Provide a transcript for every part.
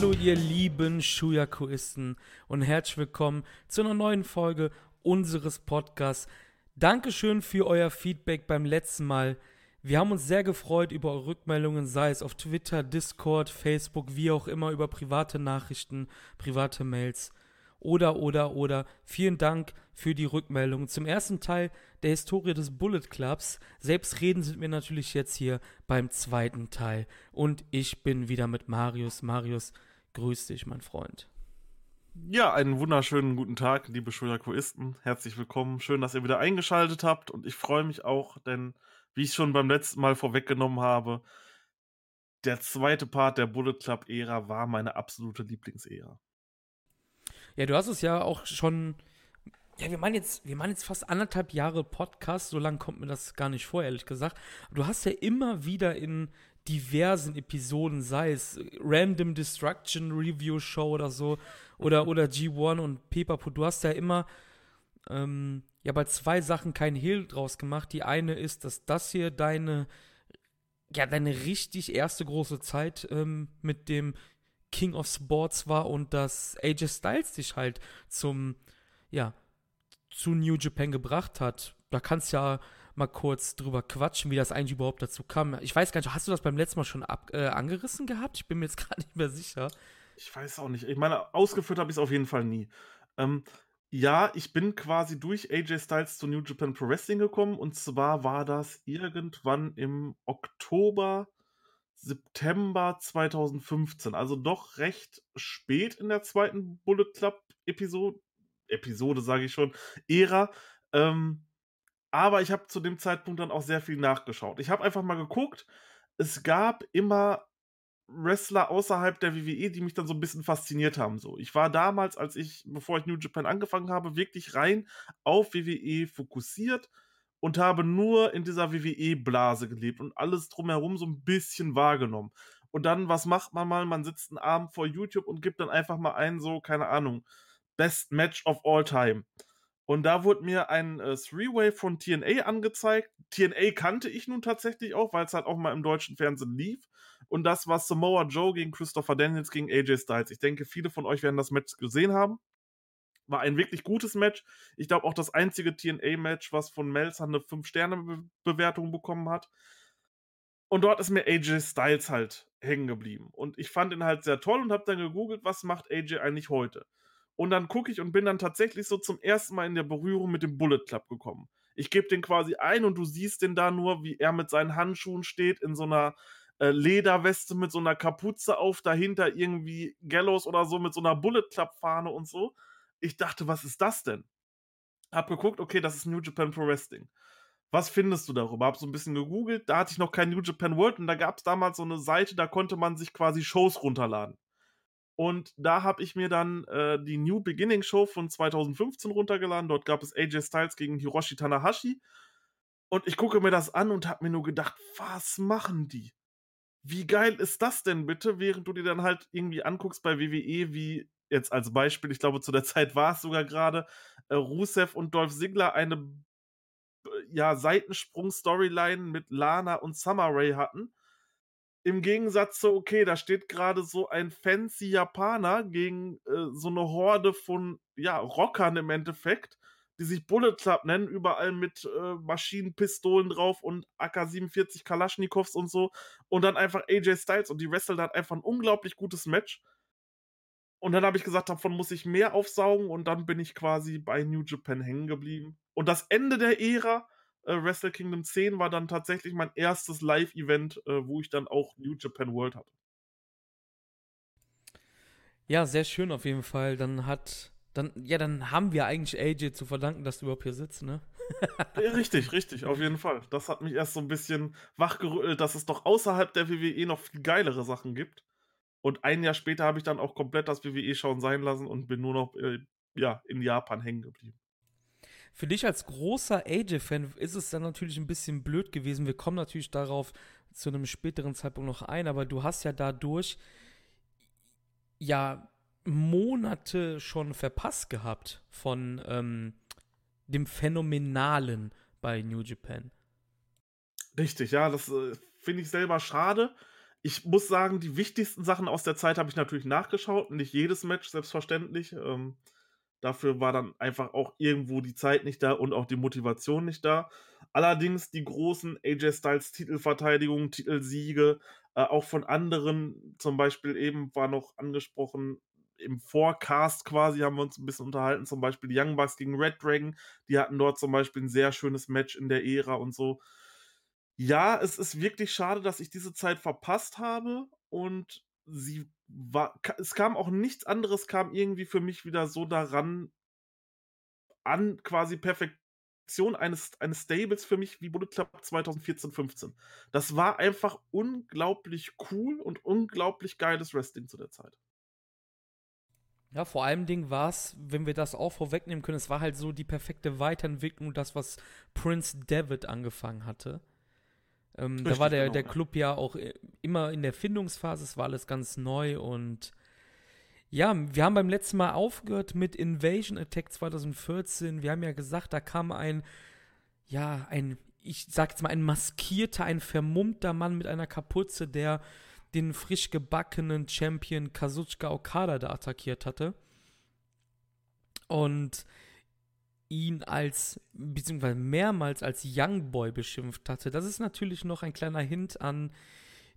Hallo ihr lieben Shuyakuisten und herzlich willkommen zu einer neuen Folge unseres Podcasts. Dankeschön für euer Feedback beim letzten Mal. Wir haben uns sehr gefreut über eure Rückmeldungen, sei es auf Twitter, Discord, Facebook, wie auch immer, über private Nachrichten, private Mails oder, oder, oder. Vielen Dank für die Rückmeldung. Zum ersten Teil der Historie des Bullet Clubs. Selbstreden sind wir natürlich jetzt hier beim zweiten Teil. Und ich bin wieder mit Marius. Marius, grüß dich, mein Freund. Ja, einen wunderschönen guten Tag, liebe Schulakoisten. Herzlich willkommen. Schön, dass ihr wieder eingeschaltet habt. Und ich freue mich auch, denn wie ich schon beim letzten Mal vorweggenommen habe, der zweite Part der Bullet Club-Ära war meine absolute Lieblingsära. Ja, du hast es ja auch schon. Ja, wir meinen jetzt, wir meinen jetzt fast anderthalb Jahre Podcast, so lange kommt mir das gar nicht vor, ehrlich gesagt. Du hast ja immer wieder in diversen Episoden, sei es Random Destruction Review Show oder so, oder, oder G1 und Pepapo, du hast ja immer ähm, ja bei zwei Sachen keinen Hehl draus gemacht. Die eine ist, dass das hier deine ja, deine richtig erste große Zeit ähm, mit dem King of Sports war und dass AJ Styles dich halt zum, ja, zu New Japan gebracht hat. Da kannst ja mal kurz drüber quatschen, wie das eigentlich überhaupt dazu kam. Ich weiß gar nicht, hast du das beim letzten Mal schon ab, äh, angerissen gehabt? Ich bin mir jetzt gerade nicht mehr sicher. Ich weiß auch nicht. Ich meine, ausgeführt habe ich es auf jeden Fall nie. Ähm, ja, ich bin quasi durch AJ Styles zu New Japan Pro Wrestling gekommen und zwar war das irgendwann im Oktober September 2015, also doch recht spät in der zweiten Bullet Club Episode, Episode sage ich schon, Ära. Ähm, aber ich habe zu dem Zeitpunkt dann auch sehr viel nachgeschaut. Ich habe einfach mal geguckt, es gab immer Wrestler außerhalb der WWE, die mich dann so ein bisschen fasziniert haben. So, ich war damals, als ich, bevor ich New Japan angefangen habe, wirklich rein auf WWE fokussiert und habe nur in dieser WWE-Blase gelebt und alles drumherum so ein bisschen wahrgenommen. Und dann, was macht man mal? Man sitzt einen Abend vor YouTube und gibt dann einfach mal ein, so, keine Ahnung, Best Match of All Time. Und da wurde mir ein äh, Three-Way von TNA angezeigt. TNA kannte ich nun tatsächlich auch, weil es halt auch mal im deutschen Fernsehen lief. Und das war Samoa Joe gegen Christopher Daniels gegen AJ Styles. Ich denke, viele von euch werden das Match gesehen haben. War ein wirklich gutes Match. Ich glaube auch das einzige TNA-Match, was von Melzer eine 5-Sterne-Bewertung bekommen hat. Und dort ist mir AJ Styles halt hängen geblieben. Und ich fand ihn halt sehr toll und habe dann gegoogelt, was macht AJ eigentlich heute? Und dann gucke ich und bin dann tatsächlich so zum ersten Mal in der Berührung mit dem Bullet Club gekommen. Ich gebe den quasi ein und du siehst den da nur, wie er mit seinen Handschuhen steht, in so einer äh, Lederweste mit so einer Kapuze auf, dahinter irgendwie Gallows oder so mit so einer Bullet Club Fahne und so ich dachte, was ist das denn? Hab geguckt, okay, das ist New Japan Pro Wrestling. Was findest du darüber? Hab so ein bisschen gegoogelt, da hatte ich noch kein New Japan World und da gab es damals so eine Seite, da konnte man sich quasi Shows runterladen. Und da habe ich mir dann äh, die New Beginning Show von 2015 runtergeladen. Dort gab es AJ Styles gegen Hiroshi Tanahashi. Und ich gucke mir das an und habe mir nur gedacht, was machen die? Wie geil ist das denn bitte, während du dir dann halt irgendwie anguckst bei WWE, wie jetzt als Beispiel, ich glaube, zu der Zeit war es sogar gerade, äh, Rusev und Dolph Ziggler eine ja, Seitensprung-Storyline mit Lana und Summer Rae hatten. Im Gegensatz zu, okay, da steht gerade so ein fancy Japaner gegen äh, so eine Horde von, ja, Rockern im Endeffekt, die sich Bullet Club nennen, überall mit äh, Maschinenpistolen drauf und AK-47 Kalaschnikows und so. Und dann einfach AJ Styles und die wresteln hat einfach ein unglaublich gutes Match. Und dann habe ich gesagt, davon muss ich mehr aufsaugen und dann bin ich quasi bei New Japan hängen geblieben. Und das Ende der Ära äh, Wrestle Kingdom 10 war dann tatsächlich mein erstes Live-Event, äh, wo ich dann auch New Japan World hatte. Ja, sehr schön auf jeden Fall. Dann hat, dann, ja, dann haben wir eigentlich AJ zu verdanken, dass du überhaupt hier sitzt, ne? richtig, richtig, auf jeden Fall. Das hat mich erst so ein bisschen wachgerüttelt, dass es doch außerhalb der WWE noch viel geilere Sachen gibt. Und ein Jahr später habe ich dann auch komplett das WWE-Schauen sein lassen und bin nur noch äh, ja, in Japan hängen geblieben. Für dich als großer AJ-Fan ist es dann natürlich ein bisschen blöd gewesen. Wir kommen natürlich darauf zu einem späteren Zeitpunkt noch ein, aber du hast ja dadurch ja Monate schon verpasst gehabt von ähm, dem Phänomenalen bei New Japan. Richtig, ja, das äh, finde ich selber schade Ich muss sagen, die wichtigsten Sachen aus der Zeit habe ich natürlich nachgeschaut. Nicht jedes Match, selbstverständlich. Ähm, dafür war dann einfach auch irgendwo die Zeit nicht da und auch die Motivation nicht da. Allerdings die großen AJ Styles Titelverteidigungen, Titelsiege, äh, auch von anderen, zum Beispiel eben war noch angesprochen, im Forecast quasi haben wir uns ein bisschen unterhalten, zum Beispiel die Young Bucks gegen Red Dragon, die hatten dort zum Beispiel ein sehr schönes Match in der Ära und so. Ja, es ist wirklich schade, dass ich diese Zeit verpasst habe und sie war, es kam auch nichts anderes, kam irgendwie für mich wieder so daran, an quasi Perfektion eines, eines Stables für mich wie Bullet Club 2014, 15. Das war einfach unglaublich cool und unglaublich geiles Wrestling zu der Zeit. Ja, vor allem war es, wenn wir das auch vorwegnehmen können, es war halt so die perfekte Weiterentwicklung, das, was Prince David angefangen hatte. Ähm, Richtig, da war der, genau, der Club ja auch äh, immer in der Findungsphase, es war alles ganz neu und ja, wir haben beim letzten Mal aufgehört mit Invasion Attack 2014. Wir haben ja gesagt, da kam ein, ja, ein, ich sag jetzt mal, ein maskierter, ein vermummter Mann mit einer Kapuze, der den frisch gebackenen Champion Kazuchika Okada da attackiert hatte. Und ihn als, beziehungsweise mehrmals als Young Boy beschimpft hatte. Das ist natürlich noch ein kleiner Hint an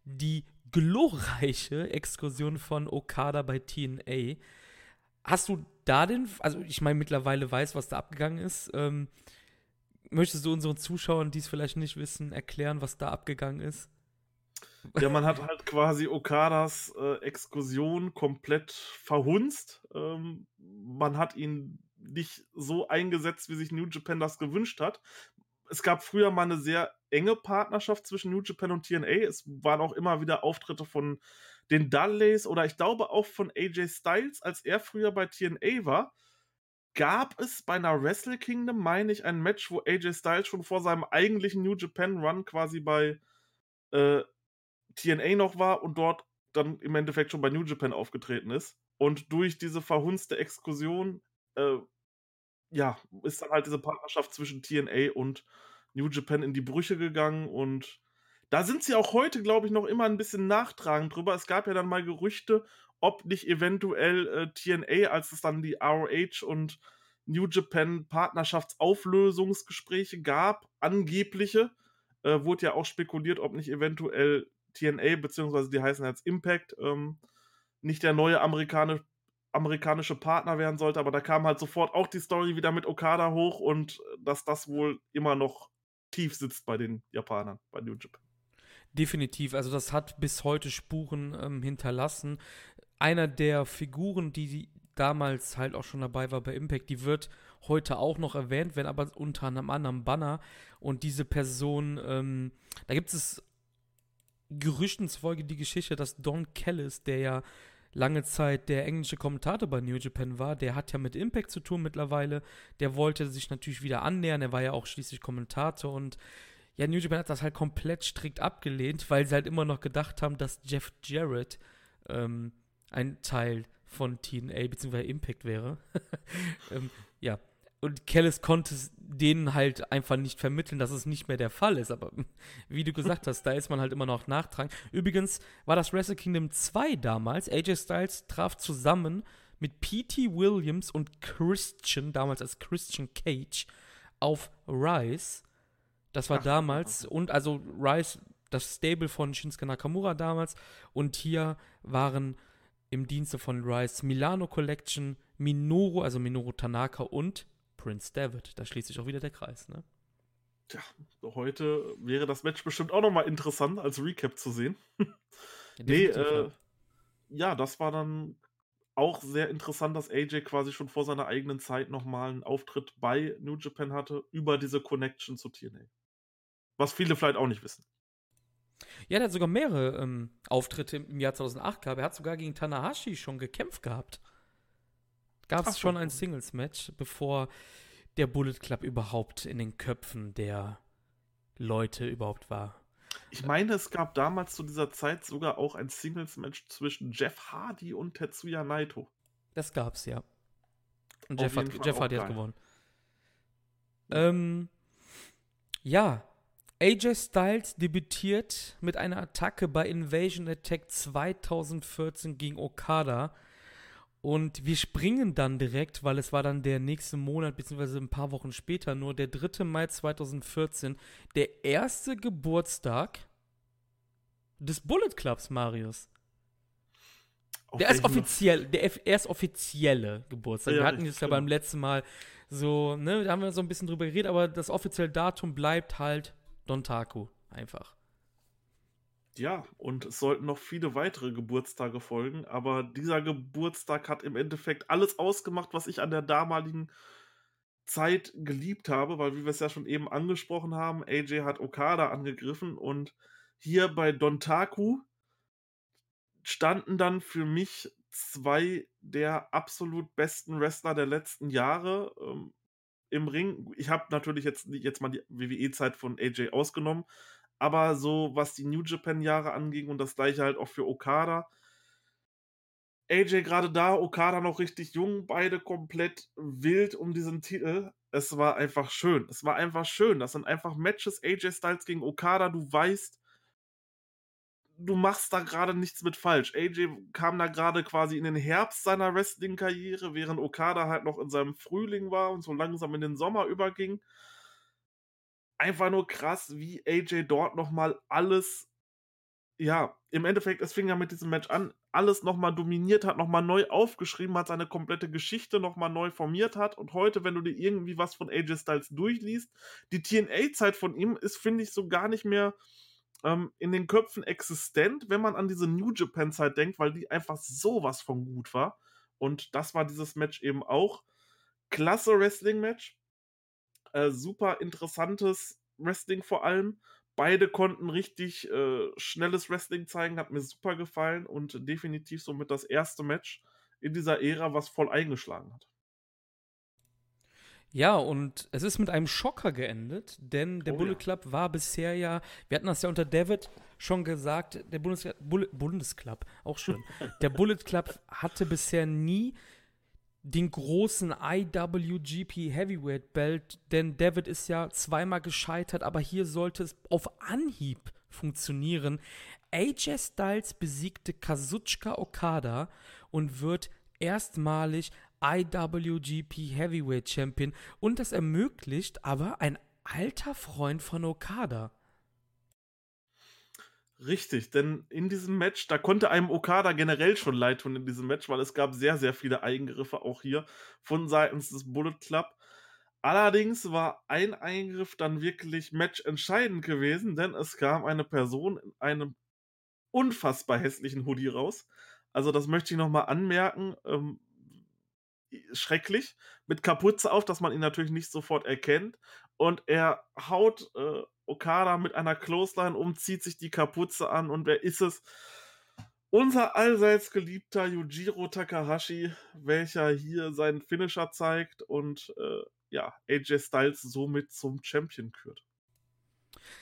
die glorreiche Exkursion von Okada bei TNA. Hast du da den, also ich meine, mittlerweile weiß, was da abgegangen ist. Ähm, möchtest du unseren Zuschauern, die es vielleicht nicht wissen, erklären, was da abgegangen ist? Ja, man hat halt quasi Okadas äh, Exkursion komplett verhunzt. Ähm, man hat ihn nicht so eingesetzt, wie sich New Japan das gewünscht hat. Es gab früher mal eine sehr enge Partnerschaft zwischen New Japan und TNA. Es waren auch immer wieder Auftritte von den Dudleys oder ich glaube auch von AJ Styles, als er früher bei TNA war. Gab es bei einer Wrestle Kingdom, meine ich, ein Match, wo AJ Styles schon vor seinem eigentlichen New Japan Run quasi bei äh, TNA noch war und dort dann im Endeffekt schon bei New Japan aufgetreten ist. Und durch diese verhunzte Exkursion äh, ja, ist dann halt diese Partnerschaft zwischen TNA und New Japan in die Brüche gegangen und da sind sie auch heute, glaube ich, noch immer ein bisschen nachtragend drüber. Es gab ja dann mal Gerüchte, ob nicht eventuell äh, TNA, als es dann die ROH und New Japan Partnerschaftsauflösungsgespräche gab, angebliche, äh, wurde ja auch spekuliert, ob nicht eventuell TNA, beziehungsweise die heißen jetzt Impact, ähm, nicht der neue amerikanische amerikanische Partner werden sollte, aber da kam halt sofort auch die Story wieder mit Okada hoch und äh, dass das wohl immer noch tief sitzt bei den Japanern, bei New Japan. Definitiv, also das hat bis heute Spuren ähm, hinterlassen. Einer der Figuren, die damals halt auch schon dabei war bei Impact, die wird heute auch noch erwähnt werden, aber unter einem anderen Banner. Und diese Person, ähm, da gibt es Gerüchten zufolge die Geschichte, dass Don Kellis, der ja lange Zeit der englische Kommentator bei New Japan war, der hat ja mit Impact zu tun mittlerweile. Der wollte sich natürlich wieder annähern. Er war ja auch schließlich Kommentator und ja, New Japan hat das halt komplett strikt abgelehnt, weil sie halt immer noch gedacht haben, dass Jeff Jarrett ähm, ein Teil von TNA bzw. Impact wäre. ähm, ja, und Kellis konnte denen halt einfach nicht vermitteln, dass es nicht mehr der Fall ist. Aber wie du gesagt hast, da ist man halt immer noch nachtragen. Übrigens war das Wrestle Kingdom 2 damals. AJ Styles traf zusammen mit P.T. Williams und Christian, damals als Christian Cage, auf Rise. Das war Ach, damals. Und also Rise, das Stable von Shinsuke Nakamura damals. Und hier waren im Dienste von Rise Milano Collection, Minoru, also Minoru Tanaka und Prince David. Da schließt sich auch wieder der Kreis, ne? Tja, heute wäre das Match bestimmt auch nochmal interessant als Recap zu sehen. nee, äh, ja, das war dann auch sehr interessant, dass AJ quasi schon vor seiner eigenen Zeit nochmal einen Auftritt bei New Japan hatte über diese Connection zu TNA. Was viele vielleicht auch nicht wissen. Ja, der hat sogar mehrere ähm, Auftritte im Jahr 2008 gehabt. Er hat sogar gegen Tanahashi schon gekämpft gehabt gab es schon ein Singles-Match, bevor der Bullet Club überhaupt in den Köpfen der Leute überhaupt war. Ich meine, es gab damals zu dieser Zeit sogar auch ein Singles-Match zwischen Jeff Hardy und Tetsuya Naito. Das gab's, ja. Und Jeff, hat, Jeff Hardy hat gewonnen. Ähm, ja, AJ Styles debütiert mit einer Attacke bei Invasion Attack 2014 gegen Okada. Und wir springen dann direkt, weil es war dann der nächste Monat, beziehungsweise ein paar Wochen später, nur der 3. Mai 2014, der erste Geburtstag des Bullet Clubs, Marius. Auf Der ist offiziell, der erst offizielle Geburtstag. Ja, wir hatten es ja beim letzten Mal so, ne, da haben wir so ein bisschen drüber geredet, aber das offizielle Datum bleibt halt Dontaku. Einfach. Ja, und es sollten noch viele weitere Geburtstage folgen, aber dieser Geburtstag hat im Endeffekt alles ausgemacht, was ich an der damaligen Zeit geliebt habe, weil, wie wir es ja schon eben angesprochen haben, AJ hat Okada angegriffen und hier bei Dontaku standen dann für mich zwei der absolut besten Wrestler der letzten Jahre ähm, im Ring. Ich habe natürlich jetzt, jetzt mal die WWE-Zeit von AJ ausgenommen, aber so was die New Japan-Jahre anging und das gleiche halt auch für Okada. AJ gerade da, Okada noch richtig jung, beide komplett wild um diesen Titel. Es war einfach schön. Es war einfach schön. Das sind einfach Matches, AJ Styles gegen Okada. Du weißt, du machst da gerade nichts mit falsch. AJ kam da gerade quasi in den Herbst seiner Wrestling-Karriere, während Okada halt noch in seinem Frühling war und so langsam in den Sommer überging. Einfach nur krass, wie AJ dort nochmal alles, ja, im Endeffekt, es fing ja mit diesem Match an, alles nochmal dominiert hat, nochmal neu aufgeschrieben hat, seine komplette Geschichte nochmal neu formiert hat. Und heute, wenn du dir irgendwie was von AJ Styles durchliest, die TNA-Zeit von ihm ist, finde ich, so gar nicht mehr ähm, in den Köpfen existent, wenn man an diese New Japan-Zeit denkt, weil die einfach sowas von gut war. Und das war dieses Match eben auch. Klasse Wrestling-Match. Äh, super interessantes Wrestling vor allem. Beide konnten richtig äh, schnelles Wrestling zeigen, hat mir super gefallen und definitiv somit das erste Match in dieser Ära, was voll eingeschlagen hat. Ja, und es ist mit einem Schocker geendet, denn der Oh Bullet ja. Club war bisher ja, wir hatten das ja unter David schon gesagt, der Bundes Bull Bundesclub, auch schön. der Bullet Club hatte bisher nie den großen IWGP Heavyweight Belt, denn David ist ja zweimal gescheitert, aber hier sollte es auf Anhieb funktionieren. AJ Styles besiegte Kazuchika Okada und wird erstmalig IWGP Heavyweight Champion und das ermöglicht aber ein alter Freund von Okada. Richtig, denn in diesem Match, da konnte einem Okada generell schon leid tun in diesem Match, weil es gab sehr, sehr viele Eingriffe auch hier von seitens des Bullet Club. Allerdings war ein Eingriff dann wirklich matchentscheidend gewesen, denn es kam eine Person in einem unfassbar hässlichen Hoodie raus. Also das möchte ich nochmal anmerken. Ähm, schrecklich. Mit Kapuze auf, dass man ihn natürlich nicht sofort erkennt. Und er haut äh, Okada mit einer Clothesline um, zieht sich die Kapuze an und wer ist es? Unser allseits geliebter Yujiro Takahashi, welcher hier seinen Finisher zeigt und äh, ja, AJ Styles somit zum Champion kürt.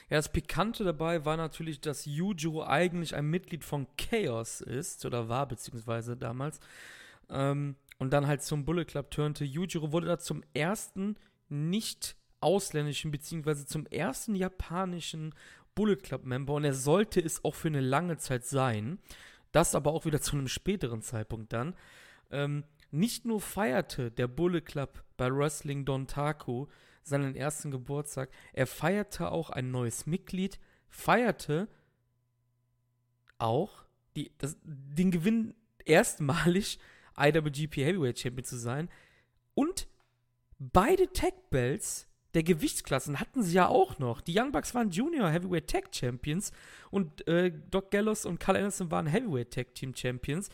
Ja, das Pikante dabei war natürlich, dass Yujiro eigentlich ein Mitglied von Chaos ist, oder war beziehungsweise damals, ähm, und dann halt zum Bullet Club turnte. Yujiro wurde da zum ersten nicht ausländischen, beziehungsweise zum ersten japanischen Bullet Club Member und er sollte es auch für eine lange Zeit sein. Das aber auch wieder zu einem späteren Zeitpunkt dann. Ähm, nicht nur feierte der Bullet Club bei Wrestling Dontaku seinen ersten Geburtstag, er feierte auch ein neues Mitglied, feierte auch die, das, den Gewinn erstmalig IWGP Heavyweight Champion zu sein und beide Tag Belts der Gewichtsklassen hatten sie ja auch noch. Die Young Bucks waren Junior Heavyweight Tag Champions und äh, Doc Gallows und Carl Anderson waren Heavyweight Tag Team Champions.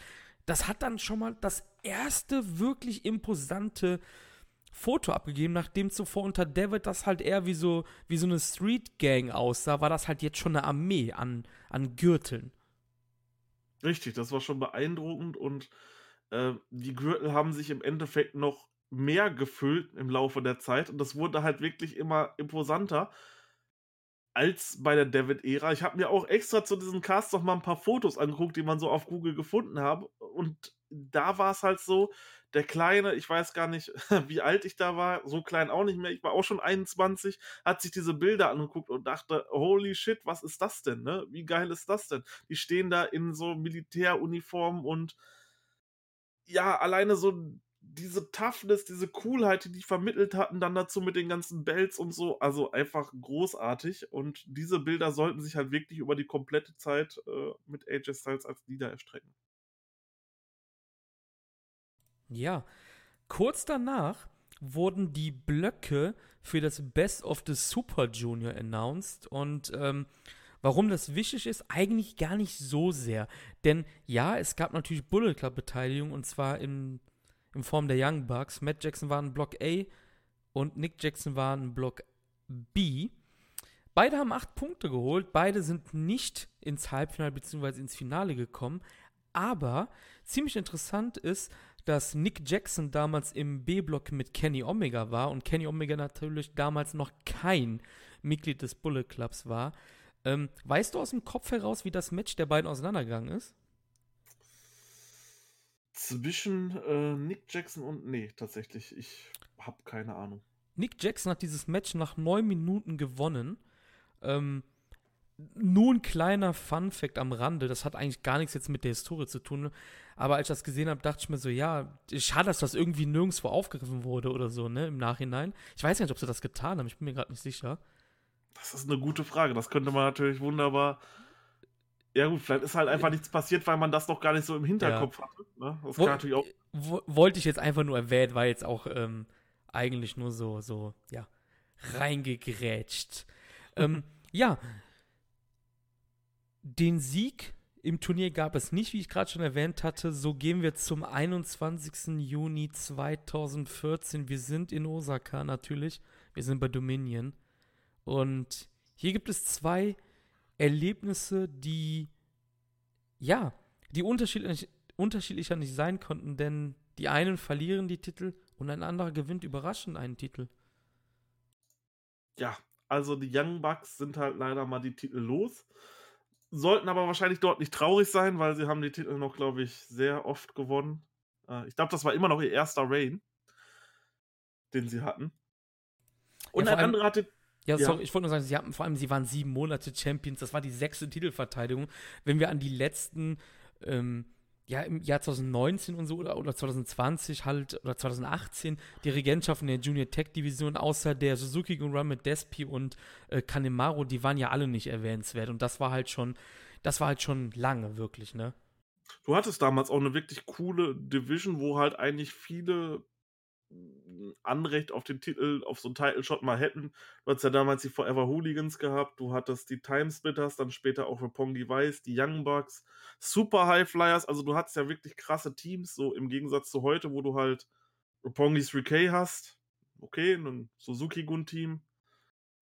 Das hat dann schon mal das erste wirklich imposante Foto abgegeben, nachdem zuvor unter David das halt eher wie so, wie so eine Street Gang aussah, war das halt jetzt schon eine Armee an, an Gürteln. Richtig, das war schon beeindruckend und äh, die Gürtel haben sich im Endeffekt noch mehr gefüllt im Laufe der Zeit und das wurde halt wirklich immer imposanter als bei der David-Ära. Ich habe mir auch extra zu diesem Cast noch mal ein paar Fotos angeguckt, die man so auf Google gefunden hat und da war es halt so, der Kleine, ich weiß gar nicht, wie alt ich da war, so klein auch nicht mehr, ich war auch schon 21, hat sich diese Bilder angeguckt und dachte, holy shit, was ist das denn, ne? Wie geil ist das denn? Die stehen da in so Militäruniformen und ja, alleine so diese Toughness, diese Coolheit, die die vermittelt hatten, dann dazu mit den ganzen Bells und so, also einfach großartig. Und diese Bilder sollten sich halt wirklich über die komplette Zeit äh, mit AJ Styles als Leader erstrecken. Ja, kurz danach wurden die Blöcke für das Best of the Super Junior announced und ähm, Warum das wichtig ist, eigentlich gar nicht so sehr. Denn ja, es gab natürlich Bullet Club Beteiligung und zwar in, in Form der Young Bucks. Matt Jackson war in Block A und Nick Jackson war in Block B. Beide haben acht Punkte geholt, beide sind nicht ins Halbfinale bzw. ins Finale gekommen. Aber ziemlich interessant ist, dass Nick Jackson damals im B-Block mit Kenny Omega war und Kenny Omega natürlich damals noch kein Mitglied des Bullet Clubs war. Ähm, weißt du aus dem Kopf heraus, wie das Match der beiden auseinandergegangen ist? Zwischen äh, Nick Jackson und. Nee, tatsächlich. Ich habe keine Ahnung. Nick Jackson hat dieses Match nach neun Minuten gewonnen. Ähm, nur ein kleiner Fun-Fact am Rande, das hat eigentlich gar nichts jetzt mit der Historie zu tun. Aber als ich das gesehen habe, dachte ich mir so, ja, schade, dass das irgendwie nirgendwo aufgegriffen wurde oder so, ne, im Nachhinein. Ich weiß nicht, ob sie das getan haben, ich bin mir gerade nicht sicher. Das ist eine gute Frage. Das könnte man natürlich wunderbar. Ja, gut, vielleicht ist halt einfach nichts passiert, weil man das noch gar nicht so im Hinterkopf ja. hatte. Ne? Das kann natürlich auch. Wollte ich jetzt einfach nur erwähnen, war jetzt auch ähm, eigentlich nur so, so, ja, reingegrätscht. ähm, ja. Den Sieg im Turnier gab es nicht, wie ich gerade schon erwähnt hatte. So gehen wir zum 21. Juni 2014. Wir sind in Osaka natürlich. Wir sind bei Dominion. Und hier gibt es zwei Erlebnisse, die, ja, die unterschiedlich, unterschiedlicher nicht sein konnten, denn die einen verlieren die Titel und ein anderer gewinnt überraschend einen Titel. Ja, also die Young Bucks sind halt leider mal die Titel los. Sollten aber wahrscheinlich dort nicht traurig sein, weil sie haben die Titel noch, glaube ich, sehr oft gewonnen. Äh, ich glaube, das war immer noch ihr erster Reign, den sie hatten. Und ja, ein anderer hatte ja, ja. sorry, ich wollte nur sagen, sie hatten vor allem, sie waren sieben Monate Champions, das war die sechste Titelverteidigung. Wenn wir an die letzten, ähm, ja, im Jahr 2019 und so oder, oder 2020 halt, oder 2018, die Regentschaften der Junior Tech Division, außer der Suzuki Run mit Despi und äh, Kanemaru, die waren ja alle nicht erwähnenswert. Und das war halt schon, das war halt schon lange, wirklich, ne? Du hattest damals auch eine wirklich coole Division, wo halt eigentlich viele Anrecht auf den Titel, auf so einen Title-Shot mal hätten. Du hattest ja damals die Forever Hooligans gehabt, du hattest die Timesplitters, dann später auch für Pongi Weiß, die Young Bucks, Super High Flyers, also du hattest ja wirklich krasse Teams, so im Gegensatz zu heute, wo du halt Pongis 3K hast, okay, ein Suzuki-Gun-Team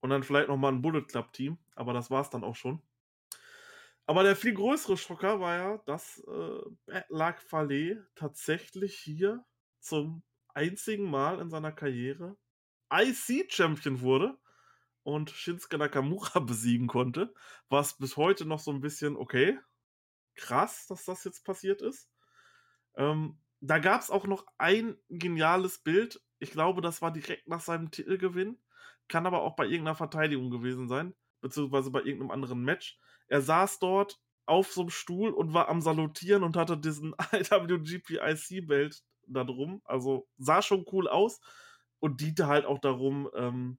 und dann vielleicht nochmal ein Bullet Club-Team, aber das war's dann auch schon. Aber der viel größere Schocker war ja, dass äh, Bad Luck Fale tatsächlich hier zum einzigen Mal in seiner Karriere IC-Champion wurde und Shinsuke Nakamura besiegen konnte, was bis heute noch so ein bisschen, okay, krass, dass das jetzt passiert ist. Ähm, da gab es auch noch ein geniales Bild. Ich glaube, das war direkt nach seinem Titelgewinn. Kann aber auch bei irgendeiner Verteidigung gewesen sein, beziehungsweise bei irgendeinem anderen Match. Er saß dort auf so einem Stuhl und war am Salutieren und hatte diesen IWGP IC-Belt darum. Also sah schon cool aus und diente halt auch darum, ähm,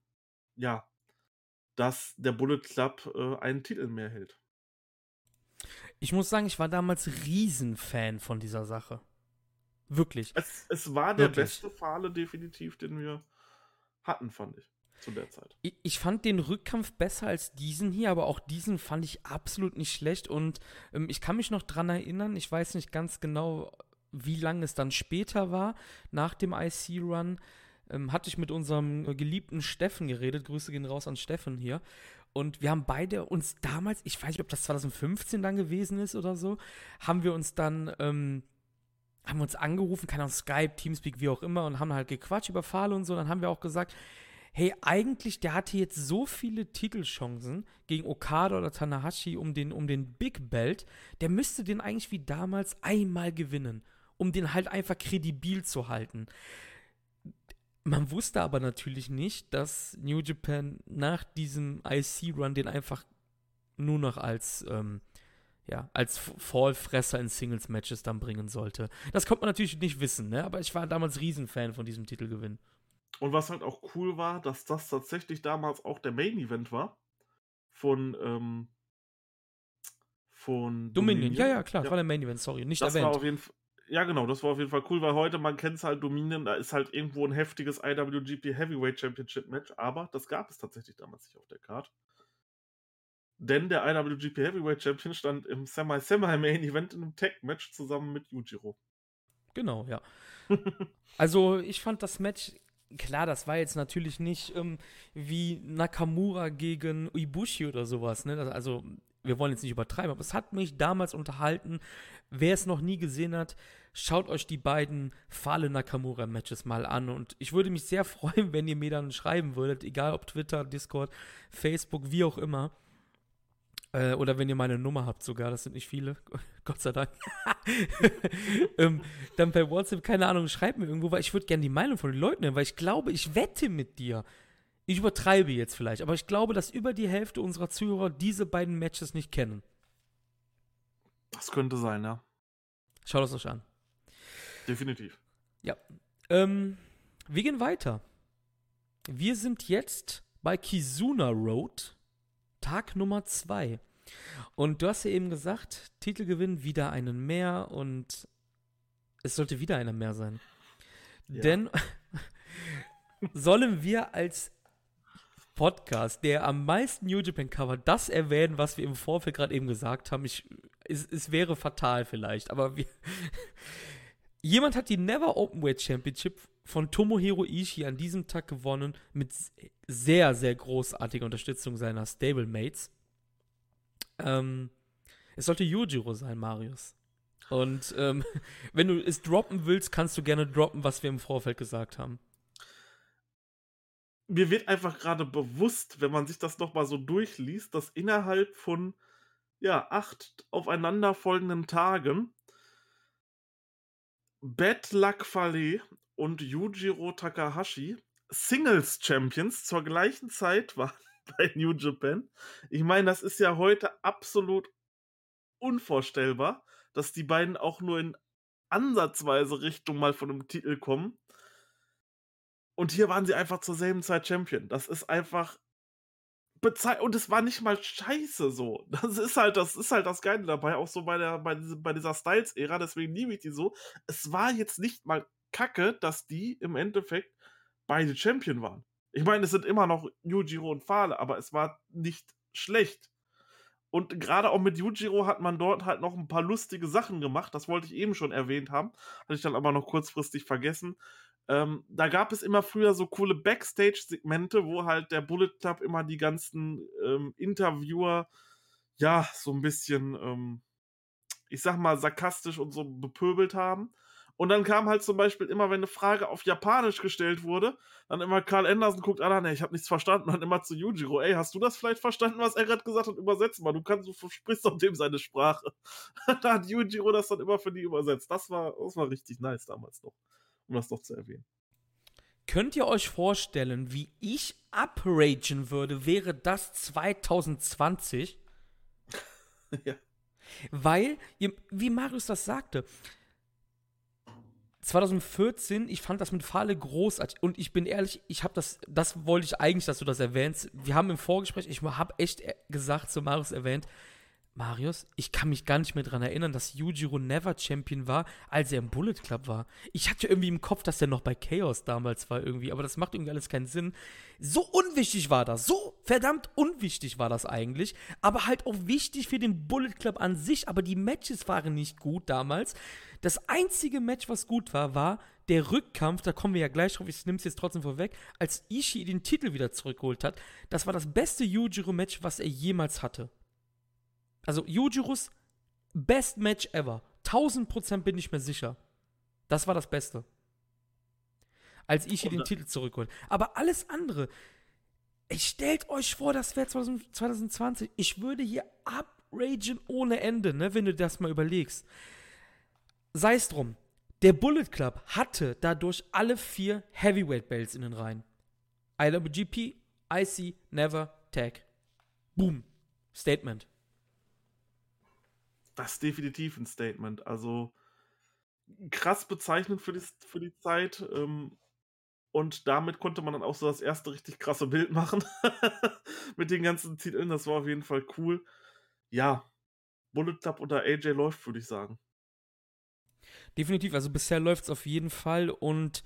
ja, dass der Bullet Club äh, einen Titel mehr hält. Ich muss sagen, ich war damals Riesenfan von dieser Sache. Wirklich. Es, es war der Wirklich. beste Fahle definitiv, den wir hatten, fand ich. Zu der Zeit. Ich, ich, fand den Rückkampf besser als diesen hier, aber auch diesen fand ich absolut nicht schlecht. Und ähm, ich kann mich noch dran erinnern, ich weiß nicht ganz genau, wie lange es dann später war, nach dem IC-Run, ähm, hatte ich mit unserem geliebten Steffen geredet. Grüße gehen raus an Steffen hier. Und wir haben beide uns damals, ich weiß nicht, ob das 2015 dann gewesen ist oder so, haben wir uns dann, ähm, haben uns angerufen, keine Ahnung, Skype, Teamspeak, wie auch immer, und haben halt gequatscht über Fahle und so. Dann haben wir auch gesagt, hey, eigentlich, der hatte jetzt so viele Titelchancen gegen Okada oder Tanahashi um den, um den Big Belt, der müsste den eigentlich wie damals einmal gewinnen. Um den halt einfach kredibil zu halten. Man wusste aber natürlich nicht, dass New Japan nach diesem IC-Run den einfach nur noch als, ähm, ja, als Fallfresser in Singles-Matches dann bringen sollte. Das konnte man natürlich nicht wissen, ne? aber ich war damals Riesenfan von diesem Titelgewinn. Und was halt auch cool war, dass das tatsächlich damals auch der Main-Event war von, ähm, von Dominion. Dominion. Ja, ja, klar, ja. war der Main-Event, sorry, nicht das erwähnt. War auf jeden Fall, ja, genau, das war auf jeden Fall cool, weil heute, man kennt es halt, Dominion, da ist halt irgendwo ein heftiges IWGP Heavyweight Championship Match, aber das gab es tatsächlich damals nicht auf der Card. Denn der IWGP Heavyweight Champion stand im Semi-Semi-Main-Event in einem Tag-Match zusammen mit Yujiro. Genau, ja. also, ich fand das Match, klar, das war jetzt natürlich nicht ähm, wie Nakamura gegen Ibushi oder sowas, ne? Das, also, wir wollen jetzt nicht übertreiben, aber es hat mich damals unterhalten. Wer es noch nie gesehen hat, schaut euch die beiden Fale Nakamura-Matches mal an. Und ich würde mich sehr freuen, wenn ihr mir dann schreiben würdet, egal ob Twitter, Discord, Facebook, wie auch immer. Äh, oder wenn ihr meine Nummer habt sogar, das sind nicht viele, Gott sei Dank. ähm, dann bei WhatsApp, keine Ahnung, schreibt mir irgendwo, weil ich würde gerne die Meinung von den Leuten hören, weil ich glaube, ich wette mit dir. Ich übertreibe jetzt vielleicht, aber ich glaube, dass über die Hälfte unserer Zuhörer diese beiden Matches nicht kennen. Das könnte sein, ja. Schaut es euch an. Definitiv. Ja. Ähm, wir gehen weiter. Wir sind jetzt bei Kizuna Road, Tag Nummer 2. Und du hast ja eben gesagt, Titelgewinn wieder einen mehr und es sollte wieder einer mehr sein. Ja. Denn sollen wir als Podcast, der am meisten New Japan Cover, das erwähnen, was wir im Vorfeld gerade eben gesagt haben. Ich, es, es wäre fatal vielleicht, aber wir Jemand hat die Never Openweight Championship von Tomohiro Ishii an diesem Tag gewonnen mit sehr, sehr großartiger Unterstützung seiner Stablemates. Ähm, es sollte Yujiro sein, Marius. Und ähm, wenn du es droppen willst, kannst du gerne droppen, was wir im Vorfeld gesagt haben mir wird einfach gerade bewusst, wenn man sich das nochmal so durchliest, dass innerhalb von ja, acht aufeinanderfolgenden Tagen Bad Luck Fale und Yujiro Takahashi Singles Champions zur gleichen Zeit waren bei New Japan. Ich meine, das ist ja heute absolut unvorstellbar, dass die beiden auch nur in ansatzweise Richtung mal von einem Titel kommen. Und hier waren sie einfach zur selben Zeit Champion. Das ist einfach und es war nicht mal scheiße so. Das ist halt das ist halt das Geile dabei auch so bei der bei, bei dieser Styles Ära, deswegen liebe ich die so. Es war jetzt nicht mal kacke, dass die im Endeffekt beide Champion waren. Ich meine, es sind immer noch Yujiro und Fale, aber es war nicht schlecht. Und gerade auch mit Yujiro hat man dort halt noch ein paar lustige Sachen gemacht. Das wollte ich eben schon erwähnt haben. Hatte ich dann aber noch kurzfristig vergessen. Ähm, da gab es immer früher so coole Backstage-Segmente, wo halt der Bullet Club immer die ganzen ähm, Interviewer, ja, so ein bisschen, ähm, ich sag mal, sarkastisch und so bepöbelt haben. Und dann kam halt zum Beispiel immer, wenn eine Frage auf Japanisch gestellt wurde, dann immer Karl Anderson guckt, ah, nee, ich habe nichts verstanden. Dann immer zu Yujiro, ey, hast du das vielleicht verstanden, was er gerade gesagt hat? Übersetzt mal, du kannst, du sprichst doch dem seine Sprache. da hat Yujiro das dann immer für die übersetzt. Das war, das war richtig nice damals noch um das doch zu erwähnen. Könnt ihr euch vorstellen, wie ich upragen würde, wäre das 2020? ja. Weil, wie Marius das sagte, 2014, ich fand das mit Fahle großartig. Und ich bin ehrlich, ich habe das, das wollte ich eigentlich, dass du das erwähnst. Wir haben im Vorgespräch, ich habe echt gesagt, zu Marius erwähnt, Marius, ich kann mich gar nicht mehr daran erinnern, dass Yujiro Never Champion war, als er im Bullet Club war. Ich hatte irgendwie im Kopf, dass er noch bei Chaos damals war irgendwie, aber das macht irgendwie alles keinen Sinn. So unwichtig war das, so verdammt unwichtig war das eigentlich, aber halt auch wichtig für den Bullet Club an sich, aber die Matches waren nicht gut damals. Das einzige Match, was gut war, war der Rückkampf, da kommen wir ja gleich drauf, ich nehme es jetzt trotzdem vorweg, als Ishii den Titel wieder zurückgeholt hat. Das war das beste Yujiro-Match, was er jemals hatte. Also Yujirus Best Match ever. 1000% bin ich mir sicher. Das war das Beste. Als Ishii den Titel zurückholt. Aber alles andere, ich stellt euch vor, das wäre 2020. Ich würde hier upragen ohne Ende, ne, wenn du das mal überlegst. Sei es drum. Der Bullet Club hatte dadurch alle vier Heavyweight Belts in den Reihen. IWGP, IC, Never, Tag. Boom. Statement. Das ist definitiv ein Statement. Also krass bezeichnend für die, für die Zeit. Ähm, und damit konnte man dann auch so das erste richtig krasse Bild machen. Mit den ganzen Titeln. Das war auf jeden Fall cool. Ja, Bullet Club unter AJ läuft, würde ich sagen. Definitiv, also bisher läuft es auf jeden Fall und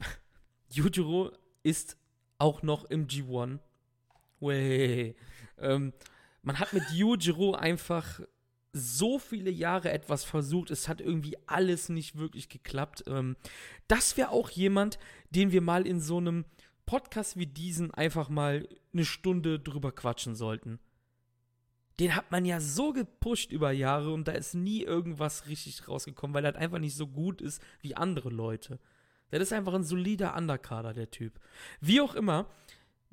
Yujiro ist auch noch im G1. Way. Ähm, man hat mit Yujiro einfach so viele Jahre etwas versucht. Es hat irgendwie alles nicht wirklich geklappt. Ähm, das wäre auch jemand, den wir mal in so einem Podcast wie diesen einfach mal eine Stunde drüber quatschen sollten den hat man ja so gepusht über Jahre und da ist nie irgendwas richtig rausgekommen, weil er halt einfach nicht so gut ist wie andere Leute. Der ist einfach ein solider Underkader, der Typ. Wie auch immer,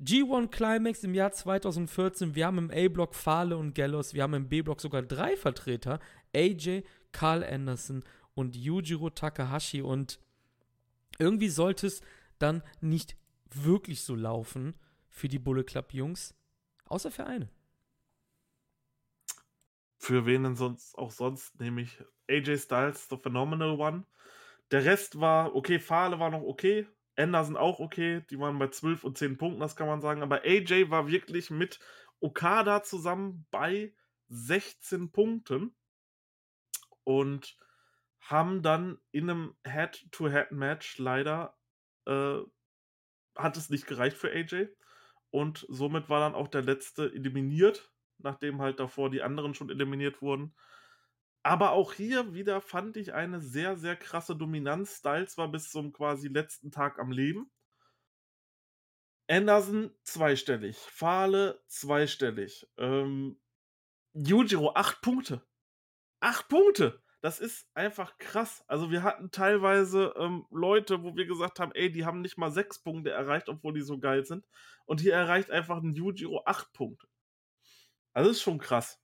G1 Climax im Jahr 2014, wir haben im A-Block Fale und Gallows, wir haben im B-Block sogar drei Vertreter, AJ, Carl Anderson und Yujiro Takahashi. Und irgendwie sollte es dann nicht wirklich so laufen für die Bullet Club Jungs, außer für eine. Für wen denn sonst auch sonst, nämlich AJ Styles, The Phenomenal One. Der Rest war okay, Fahle war noch okay, Anderson auch okay, die waren bei 12 und 10 Punkten, das kann man sagen, aber AJ war wirklich mit Okada zusammen bei 16 Punkten und haben dann in einem Head-to-Head-Match leider äh, hat es nicht gereicht für AJ und somit war dann auch der letzte eliminiert nachdem halt davor die anderen schon eliminiert wurden. Aber auch hier wieder fand ich eine sehr, sehr krasse Dominanz. Styles war bis zum quasi letzten Tag am Leben. Anderson zweistellig. Fahle zweistellig. Ähm, Yujiro acht Punkte. Acht Punkte! Das ist einfach krass. Also wir hatten teilweise ähm, Leute, wo wir gesagt haben, ey, die haben nicht mal sechs Punkte erreicht, obwohl die so geil sind. Und hier erreicht einfach ein Yujiro acht Punkte. Also das ist schon krass.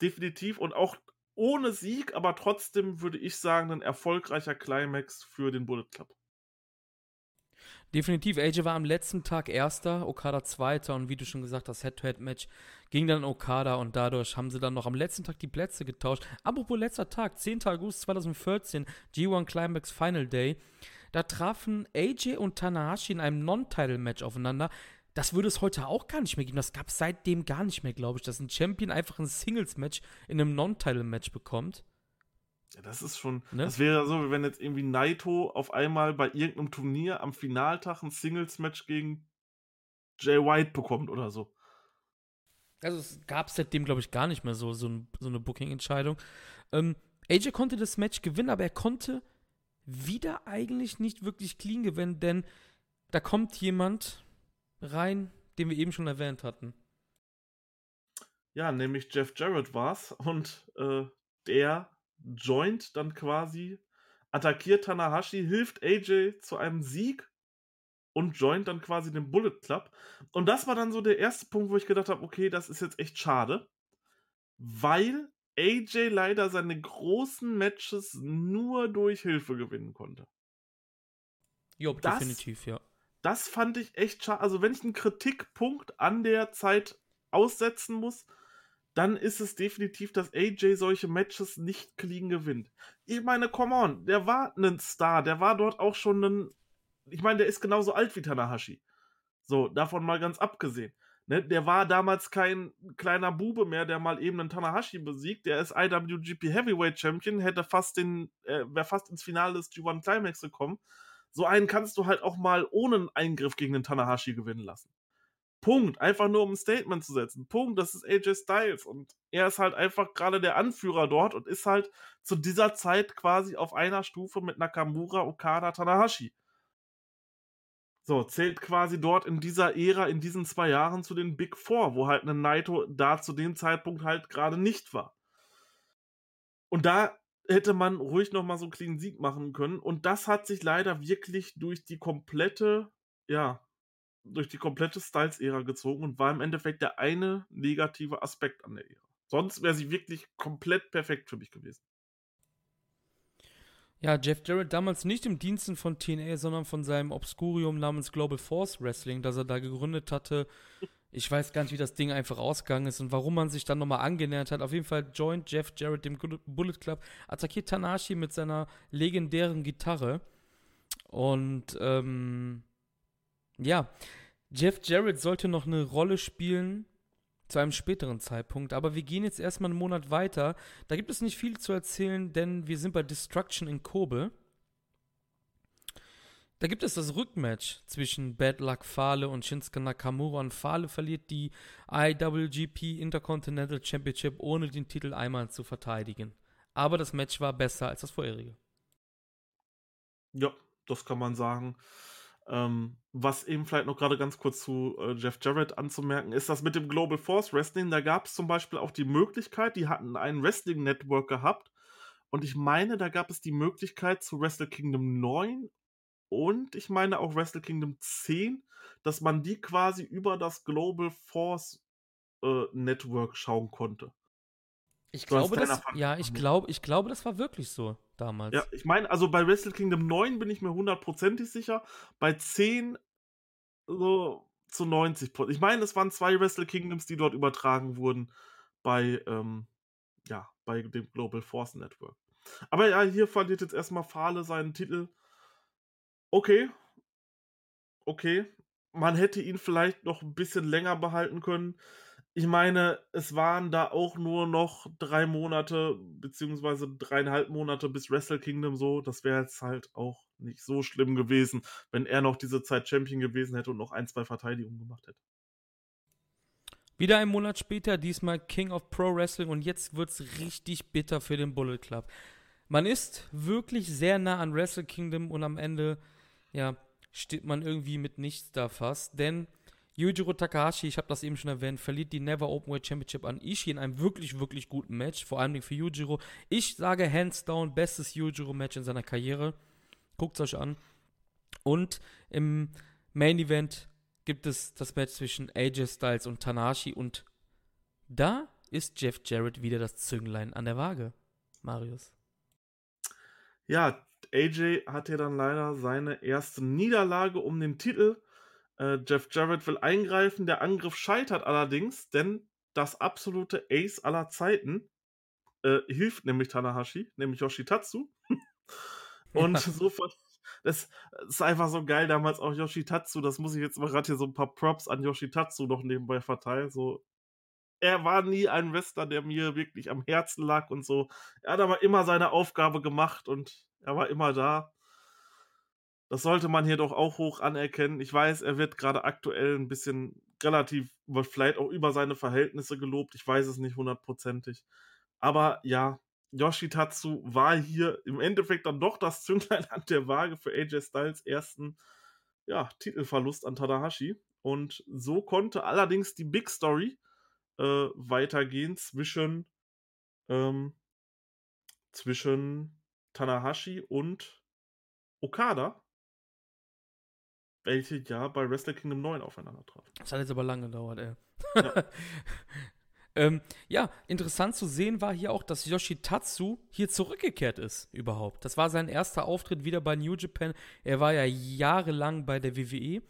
Definitiv. Und auch ohne Sieg, aber trotzdem würde ich sagen, ein erfolgreicher Climax für den Bullet Club. Definitiv. AJ war am letzten Tag Erster, Okada Zweiter und wie du schon gesagt hast, Head-to-Head-Match ging dann Okada und dadurch haben sie dann noch am letzten Tag die Plätze getauscht. Apropos letzter Tag, 10. August 2014, G1 Climax Final Day. Da trafen AJ und Tanahashi in einem Non-Title-Match aufeinander das würde es heute auch gar nicht mehr geben. Das gab es seitdem gar nicht mehr, glaube ich, dass ein Champion einfach ein Singles-Match in einem Non-Title-Match bekommt. Ja, das ist schon. Ne? Das wäre so, wie wenn jetzt irgendwie Naito auf einmal bei irgendeinem Turnier am Finaltag ein Singles-Match gegen Jay White bekommt oder so. Also es gab seitdem, glaube ich, gar nicht mehr so, so, ein, so eine Booking-Entscheidung. Ähm, AJ konnte das Match gewinnen, aber er konnte wieder eigentlich nicht wirklich clean gewinnen, denn da kommt jemand, rein, den wir eben schon erwähnt hatten. Ja, nämlich Jeff Jarrett war's und äh, der joint dann quasi, attackiert Tanahashi, hilft AJ zu einem Sieg und joint dann quasi den Bullet Club. Und das war dann so der erste Punkt, wo ich gedacht habe, okay, das ist jetzt echt schade, weil AJ leider seine großen Matches nur durch Hilfe gewinnen konnte. Jo, definitiv, ja das fand ich echt schade. Also, wenn ich einen Kritikpunkt an der Zeit aussetzen muss, dann ist es definitiv, dass AJ solche Matches nicht clean gewinnt. Ich meine, come on, der war ein Star, der war dort auch schon ein. Ich meine, der ist genauso alt wie Tanahashi. So, davon mal ganz abgesehen. Ne, der war damals kein kleiner Bube mehr, der mal eben einen Tanahashi besiegt. Der ist IWGP Heavyweight Champion, hätte fast den, äh, wäre fast ins Finale des G1 Climax gekommen. So einen kannst du halt auch mal ohne einen Eingriff gegen den Tanahashi gewinnen lassen. Punkt. Einfach nur um ein Statement zu setzen. Punkt. Das ist AJ Styles. Und er ist halt einfach gerade der Anführer dort und ist halt zu dieser Zeit quasi auf einer Stufe mit Nakamura, Okada, Tanahashi. So, zählt quasi dort in dieser Ära, in diesen zwei Jahren zu den Big Four, wo halt ein Naito da zu dem Zeitpunkt halt gerade nicht war. Und da hätte man ruhig noch mal so einen clean Sieg machen können. Und das hat sich leider wirklich durch die komplette, ja, durch die komplette Styles-Ära gezogen und war im Endeffekt der eine negative Aspekt an der Ära. Sonst wäre sie wirklich komplett perfekt für mich gewesen. Ja, Jeff Jarrett damals nicht im Diensten von TNA, sondern von seinem Obscurium namens Global Force Wrestling, das er da gegründet hatte. Ich weiß gar nicht, wie das Ding einfach ausgegangen ist und warum man sich dann nochmal angenähert hat. Auf jeden Fall joint Jeff Jarrett dem Bullet Club, attackiert Tanashi mit seiner legendären Gitarre. Und ähm, ja, Jeff Jarrett sollte noch eine Rolle spielen zu einem späteren Zeitpunkt. Aber wir gehen jetzt erstmal einen Monat weiter. Da gibt es nicht viel zu erzählen, denn wir sind bei Destruction in Kobe. Da gibt es das Rückmatch zwischen Bad Luck Fale und Shinsuke Nakamura und Fale verliert die IWGP Intercontinental Championship ohne den Titel einmal zu verteidigen. Aber das Match war besser als das vorherige. Ja, das kann man sagen. Ähm, was eben vielleicht noch gerade ganz kurz zu äh, Jeff Jarrett anzumerken ist, dass mit dem Global Force Wrestling, da gab es zum Beispiel auch die Möglichkeit, die hatten ein Wrestling Network gehabt und ich meine, da gab es die Möglichkeit zu Wrestle Kingdom 9 und ich meine auch Wrestle Kingdom 10, dass man die quasi über das Global Force äh, Network schauen konnte. Ich glaube, das, ja, ich glaube, ich glaube, das war wirklich so damals. Ja, ich meine, also bei Wrestle Kingdom 9 bin ich mir hundertprozentig sicher, bei 10 so zu 90% Ich meine, es waren zwei Wrestle Kingdoms, die dort übertragen wurden bei, ähm, ja, bei dem Global Force Network. Aber ja, hier verliert jetzt erstmal Fahle seinen Titel. Okay. Okay. Man hätte ihn vielleicht noch ein bisschen länger behalten können ich meine, es waren da auch nur noch drei Monate, beziehungsweise dreieinhalb Monate bis Wrestle Kingdom so. Das wäre jetzt halt auch nicht so schlimm gewesen, wenn er noch diese Zeit Champion gewesen hätte und noch ein, zwei Verteidigungen gemacht hätte. Wieder ein Monat später, diesmal King of Pro Wrestling und jetzt wird es richtig bitter für den Bullet Club. Man ist wirklich sehr nah an Wrestle Kingdom und am Ende, ja, steht man irgendwie mit nichts da fast, denn Yujiro Takahashi, ich habe das eben schon erwähnt, verliert die Never Openweight Championship an Ishii in einem wirklich, wirklich guten Match, vor allem für Yujiro. Ich sage hands down, bestes Yujiro-Match in seiner Karriere. Guckt es euch an. Und im Main Event gibt es das Match zwischen AJ Styles und Tanahashi und da ist Jeff Jarrett wieder das Zünglein an der Waage. Marius. Ja, AJ hat ja dann leider seine erste Niederlage um den Titel äh, Jeff Jarrett will eingreifen, der Angriff scheitert allerdings, denn das absolute Ace aller Zeiten äh, hilft nämlich Tanahashi, nämlich Yoshitatsu. Und ja. so das ist einfach so geil damals auch Yoshitatsu, das muss ich jetzt mal gerade hier so ein paar Props an Yoshitatsu noch nebenbei verteilen, so er war nie ein Wester, der mir wirklich am Herzen lag und so. Er hat aber immer seine Aufgabe gemacht und er war immer da. Das sollte man hier doch auch hoch anerkennen. Ich weiß, er wird gerade aktuell ein bisschen relativ, vielleicht auch über seine Verhältnisse gelobt. Ich weiß es nicht hundertprozentig. Aber ja, Yoshitatsu war hier im Endeffekt dann doch das Zünglein an der Waage für AJ Styles ersten ja, Titelverlust an Tadahashi. Und so konnte allerdings die Big Story äh, weitergehen zwischen, ähm, zwischen Tanahashi und Okada welche ja bei Wrestle Kingdom 9 aufeinander trafen. Das hat jetzt aber lange gedauert, ey. Ja. ähm, ja, interessant zu sehen war hier auch, dass Yoshitatsu hier zurückgekehrt ist, überhaupt. Das war sein erster Auftritt wieder bei New Japan. Er war ja jahrelang bei der WWE.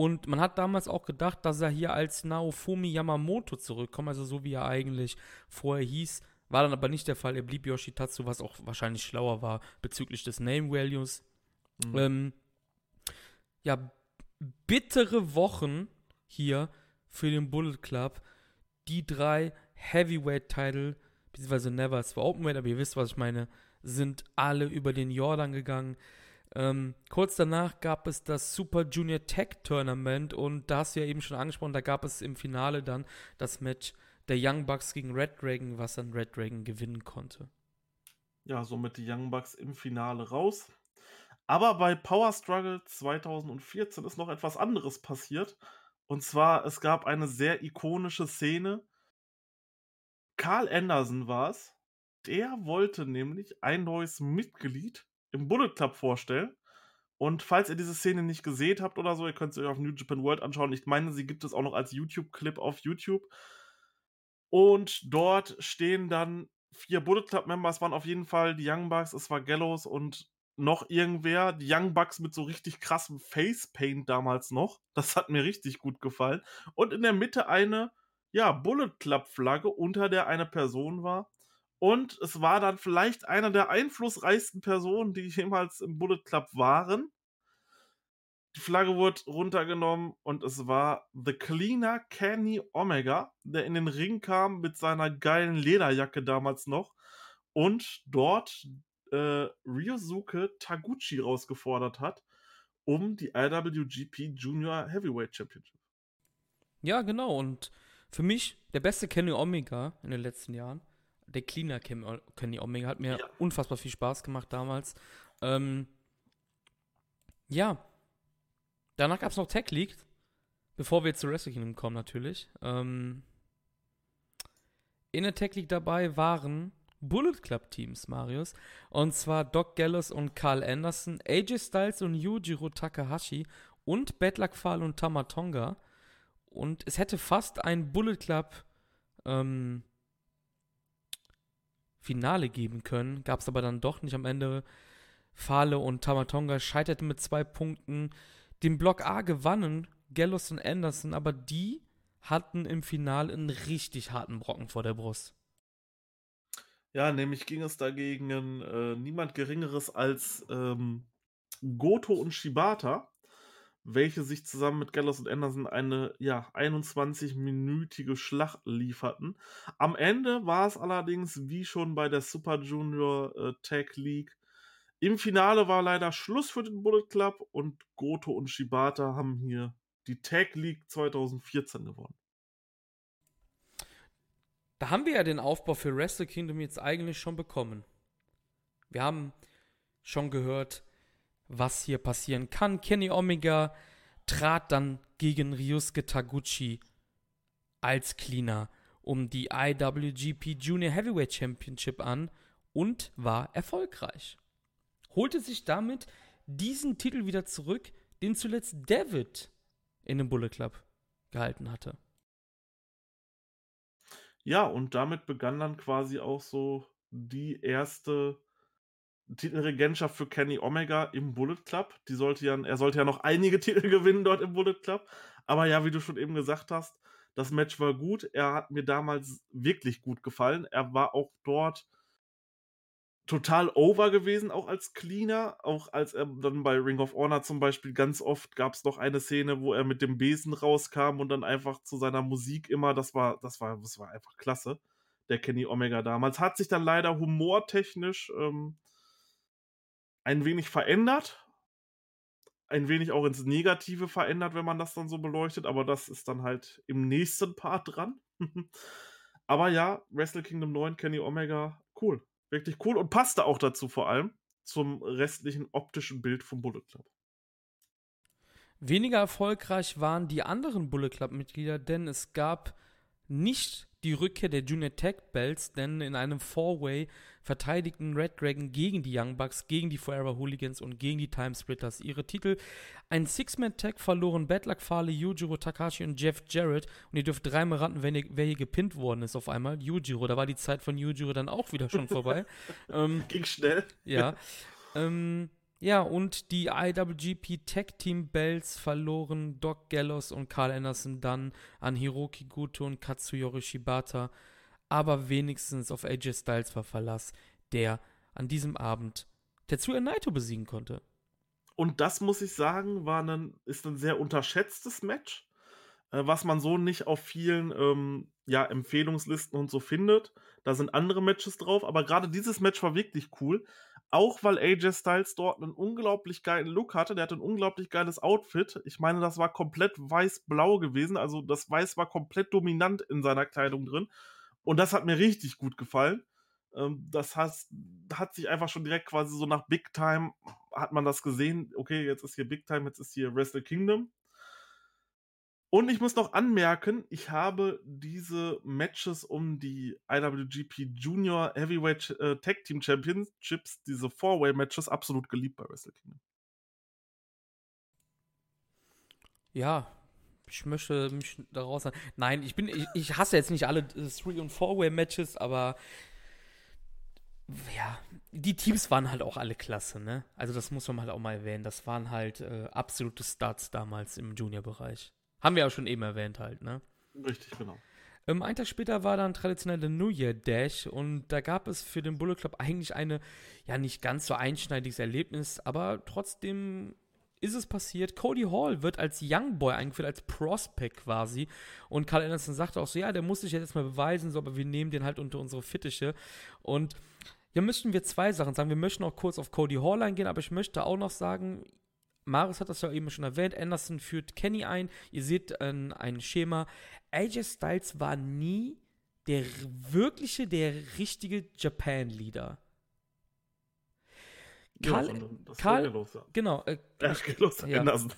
Und man hat damals auch gedacht, dass er hier als Naofumi Yamamoto zurückkommt, also so wie er eigentlich vorher hieß. War dann aber nicht der Fall. Er blieb Yoshitatsu, was auch wahrscheinlich schlauer war bezüglich des Name Values. Mhm. Ähm, ja, bittere Wochen hier für den Bullet Club. Die drei Heavyweight-Title, beziehungsweise Never, es war Openweight, aber ihr wisst, was ich meine, sind alle über den Jordan gegangen. Ähm, kurz danach gab es das Super Junior Tech Tournament und da hast du ja eben schon angesprochen, da gab es im Finale dann das Match der Young Bucks gegen Red Dragon, was dann Red Dragon gewinnen konnte. Ja, somit die Young Bucks im Finale raus. Aber bei Power Struggle 2014 ist noch etwas anderes passiert. Und zwar, es gab eine sehr ikonische Szene. Carl Anderson war es. Der wollte nämlich ein neues Mitglied im Bullet Club vorstellen. Und falls ihr diese Szene nicht gesehen habt oder so, ihr könnt sie euch auf New Japan World anschauen. Ich meine, sie gibt es auch noch als YouTube-Clip auf YouTube. Und dort stehen dann vier Bullet Club Members waren auf jeden Fall die Young Bucks, es war Gallows und noch irgendwer. Die Young Bucks mit so richtig krassem Face Paint damals noch. Das hat mir richtig gut gefallen. Und in der Mitte eine, ja, Bullet Club Flagge, unter der eine Person war. Und es war dann vielleicht einer der einflussreichsten Personen, die jemals im Bullet Club waren. Die Flagge wurde runtergenommen und es war The Cleaner Kenny Omega, der in den Ring kam mit seiner geilen Lederjacke damals noch und dort äh, Ryosuke Taguchi rausgefordert hat, um die IWGP Junior Heavyweight Championship. Ja, genau. Und für mich der beste Kenny Omega in den letzten Jahren. Der Cleaner Kenny Omega hat mir ja. unfassbar viel Spaß gemacht damals. Ähm, ja, Danach gab es noch Tech League, bevor wir jetzt zu Wrestle Kingdom kommen natürlich. Ähm, in der Tech League dabei waren Bullet Club Teams, Marius. Und zwar Doc Gallows und Carl Anderson, AJ Styles und Yujiro Takahashi und Bad Luck Fale und Tamatonga. Und es hätte fast ein Bullet Club ähm, Finale geben können. Gab es aber dann doch nicht am Ende. Fale und Tamatonga scheiterten mit zwei Punkten den Block A gewannen Gallows und Anderson, aber die hatten im Finale einen richtig harten Brocken vor der Brust. Ja, nämlich ging es dagegen äh, niemand Geringeres als ähm, Goto und Shibata, welche sich zusammen mit Gallows und Anderson eine ja, 21-minütige Schlacht lieferten. Am Ende war es allerdings, wie schon bei der Super Junior äh, Tag League, im Finale war leider Schluss für den Bullet Club und Goto und Shibata haben hier die Tag League 2014 gewonnen. Da haben wir ja den Aufbau für Wrestle Kingdom jetzt eigentlich schon bekommen. Wir haben schon gehört, was hier passieren kann. Kenny Omega trat dann gegen Ryusuke Taguchi als Cleaner um die IWGP Junior Heavyweight Championship an und war erfolgreich holte sich damit diesen Titel wieder zurück, den zuletzt David in dem Bullet Club gehalten hatte. Ja, und damit begann dann quasi auch so die erste Titelregentschaft für Kenny Omega im Bullet Club. Die sollte ja, er sollte ja noch einige Titel gewinnen dort im Bullet Club. Aber ja, wie du schon eben gesagt hast, das Match war gut. Er hat mir damals wirklich gut gefallen. Er war auch dort total over gewesen, auch als Cleaner. Auch als er dann bei Ring of Honor zum Beispiel ganz oft gab es noch eine Szene, wo er mit dem Besen rauskam und dann einfach zu seiner Musik immer, das war, das war, das war einfach klasse. Der Kenny Omega damals. Hat sich dann leider humortechnisch ähm, ein wenig verändert. Ein wenig auch ins Negative verändert, wenn man das dann so beleuchtet, aber das ist dann halt im nächsten Part dran. aber ja, Wrestle Kingdom 9, Kenny Omega, cool. Wirklich cool und passte auch dazu vor allem zum restlichen optischen Bild vom Bullet Club. Weniger erfolgreich waren die anderen Bullet Club-Mitglieder, denn es gab nicht die Rückkehr der Junior Tag Belts, denn in einem Four-Way verteidigten Red Dragon gegen die Young Bucks, gegen die Forever Hooligans und gegen die Time Splitters ihre Titel. Ein Six-Man-Tag verloren Bad Luck Fale, Yujiro Takashi und Jeff Jarrett. Und ihr dürft dreimal raten, wenn ihr, wer hier gepinnt worden ist auf einmal. Yujiro, da war die Zeit von Yujiro dann auch wieder schon vorbei. ähm, Ging schnell. Ja. ähm, ja, und die IWGP Tag Team Belts verloren Doc Gallows und Carl Anderson dann an Hiroki Goto und Katsuyori Shibata, aber wenigstens auf AJ Styles war Verlass, der an diesem Abend Tetsuya Naito besiegen konnte. Und das muss ich sagen, war ein, ist ein sehr unterschätztes Match, äh, was man so nicht auf vielen ähm, ja, Empfehlungslisten und so findet. Da sind andere Matches drauf, aber gerade dieses Match war wirklich cool. Auch weil AJ Styles dort einen unglaublich geilen Look hatte. Der hatte ein unglaublich geiles Outfit. Ich meine, das war komplett weiß-blau gewesen. Also das Weiß war komplett dominant in seiner Kleidung drin. Und das hat mir richtig gut gefallen. Ähm, das heißt, hat sich einfach schon direkt quasi so nach Big Time hat man das gesehen. Okay, jetzt ist hier Big Time, jetzt ist hier Wrestle Kingdom. Und ich muss noch anmerken, ich habe diese Matches um die IWGP Junior Heavyweight äh, Tag Team Championships, diese Four-Way-Matches, absolut geliebt bei Wrestle Kingdom. Ja, ich möchte mich daraus. Nein, ich bin, ich, ich hasse jetzt nicht alle Three- und Four-Way-Matches, aber ja, die Teams waren halt auch alle klasse, ne? Also das muss man halt auch mal erwähnen. Das waren halt äh, absolute Starts damals im Junior-Bereich. Haben wir auch schon eben erwähnt halt, ne? Richtig, genau. Ähm, ein Tag später war dann traditionell der New Year Dash und da gab es für den Bullet Club eigentlich eine, ja, nicht ganz so einschneidiges Erlebnis, aber trotzdem ist es passiert. Cody Hall wird als Young Boy eingeführt, als Prospect quasi. Und Carl Anderson sagte auch so, ja, der muss sich jetzt mal beweisen, so, aber wir nehmen den halt unter unsere Fittiche. Und hier möchten wir zwei Sachen sagen. Wir möchten auch kurz auf Cody Hall eingehen, aber ich möchte auch noch sagen, Marius hat das ja eben schon erwähnt, Anderson führt Kenny ein. Ihr seht äh, ein Schema. AJ Styles war nie der wirkliche, der richtige Japan-Leader. Karl, Karl, genau, äh, los, ja. Anderson.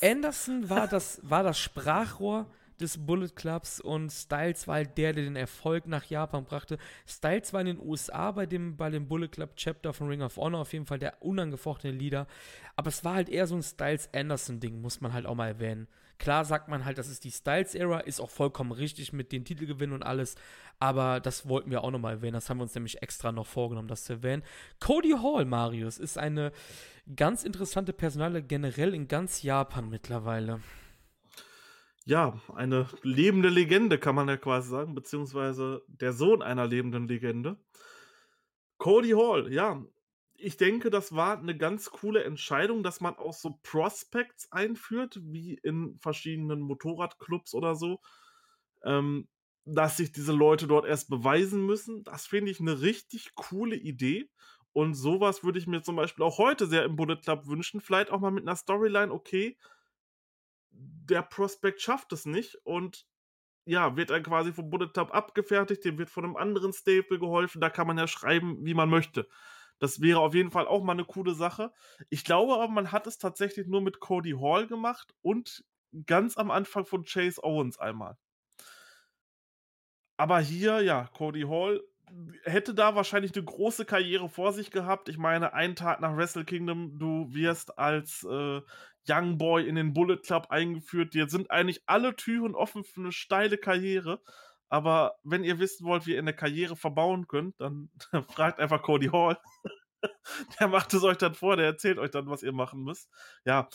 Anderson war das, war das Sprachrohr des Bullet Clubs und Styles war halt der, der den Erfolg nach Japan brachte. Styles war in den USA bei dem, bei dem Bullet Club Chapter von Ring of Honor auf jeden Fall der unangefochtene Leader. Aber es war halt eher so ein Styles-Anderson-Ding, muss man halt auch mal erwähnen. Klar sagt man halt, das ist die Styles-Ära, ist auch vollkommen richtig mit den Titelgewinnen und alles. Aber das wollten wir auch nochmal erwähnen. Das haben wir uns nämlich extra noch vorgenommen, das zu erwähnen. Cody Hall, Marius, ist eine ganz interessante Personale generell in ganz Japan mittlerweile ja, eine lebende Legende, kann man ja quasi sagen, beziehungsweise der Sohn einer lebenden Legende. Cody Hall, ja. Ich denke, das war eine ganz coole Entscheidung, dass man auch so Prospects einführt, wie in verschiedenen Motorradclubs oder so. Ähm, dass sich diese Leute dort erst beweisen müssen. Das finde ich eine richtig coole Idee. Und sowas würde ich mir zum Beispiel auch heute sehr im Bullet Club wünschen. Vielleicht auch mal mit einer Storyline, okay, der Prospect schafft es nicht und ja, wird dann quasi vom Bullet Club abgefertigt, dem wird von einem anderen Staple geholfen, da kann man ja schreiben, wie man möchte. Das wäre auf jeden Fall auch mal eine coole Sache. Ich glaube aber, man hat es tatsächlich nur mit Cody Hall gemacht und ganz am Anfang von Chase Owens einmal. Aber hier, ja, Cody Hall hätte da wahrscheinlich eine große Karriere vor sich gehabt. Ich meine, einen Tag nach Wrestle Kingdom, du wirst als äh, Young Boy in den Bullet Club eingeführt. Dir sind eigentlich alle Türen offen für eine steile Karriere. Aber wenn ihr wissen wollt, wie ihr eine Karriere verbauen könnt, dann fragt einfach Cody Hall. der macht es euch dann vor, der erzählt euch dann, was ihr machen müsst. Ja,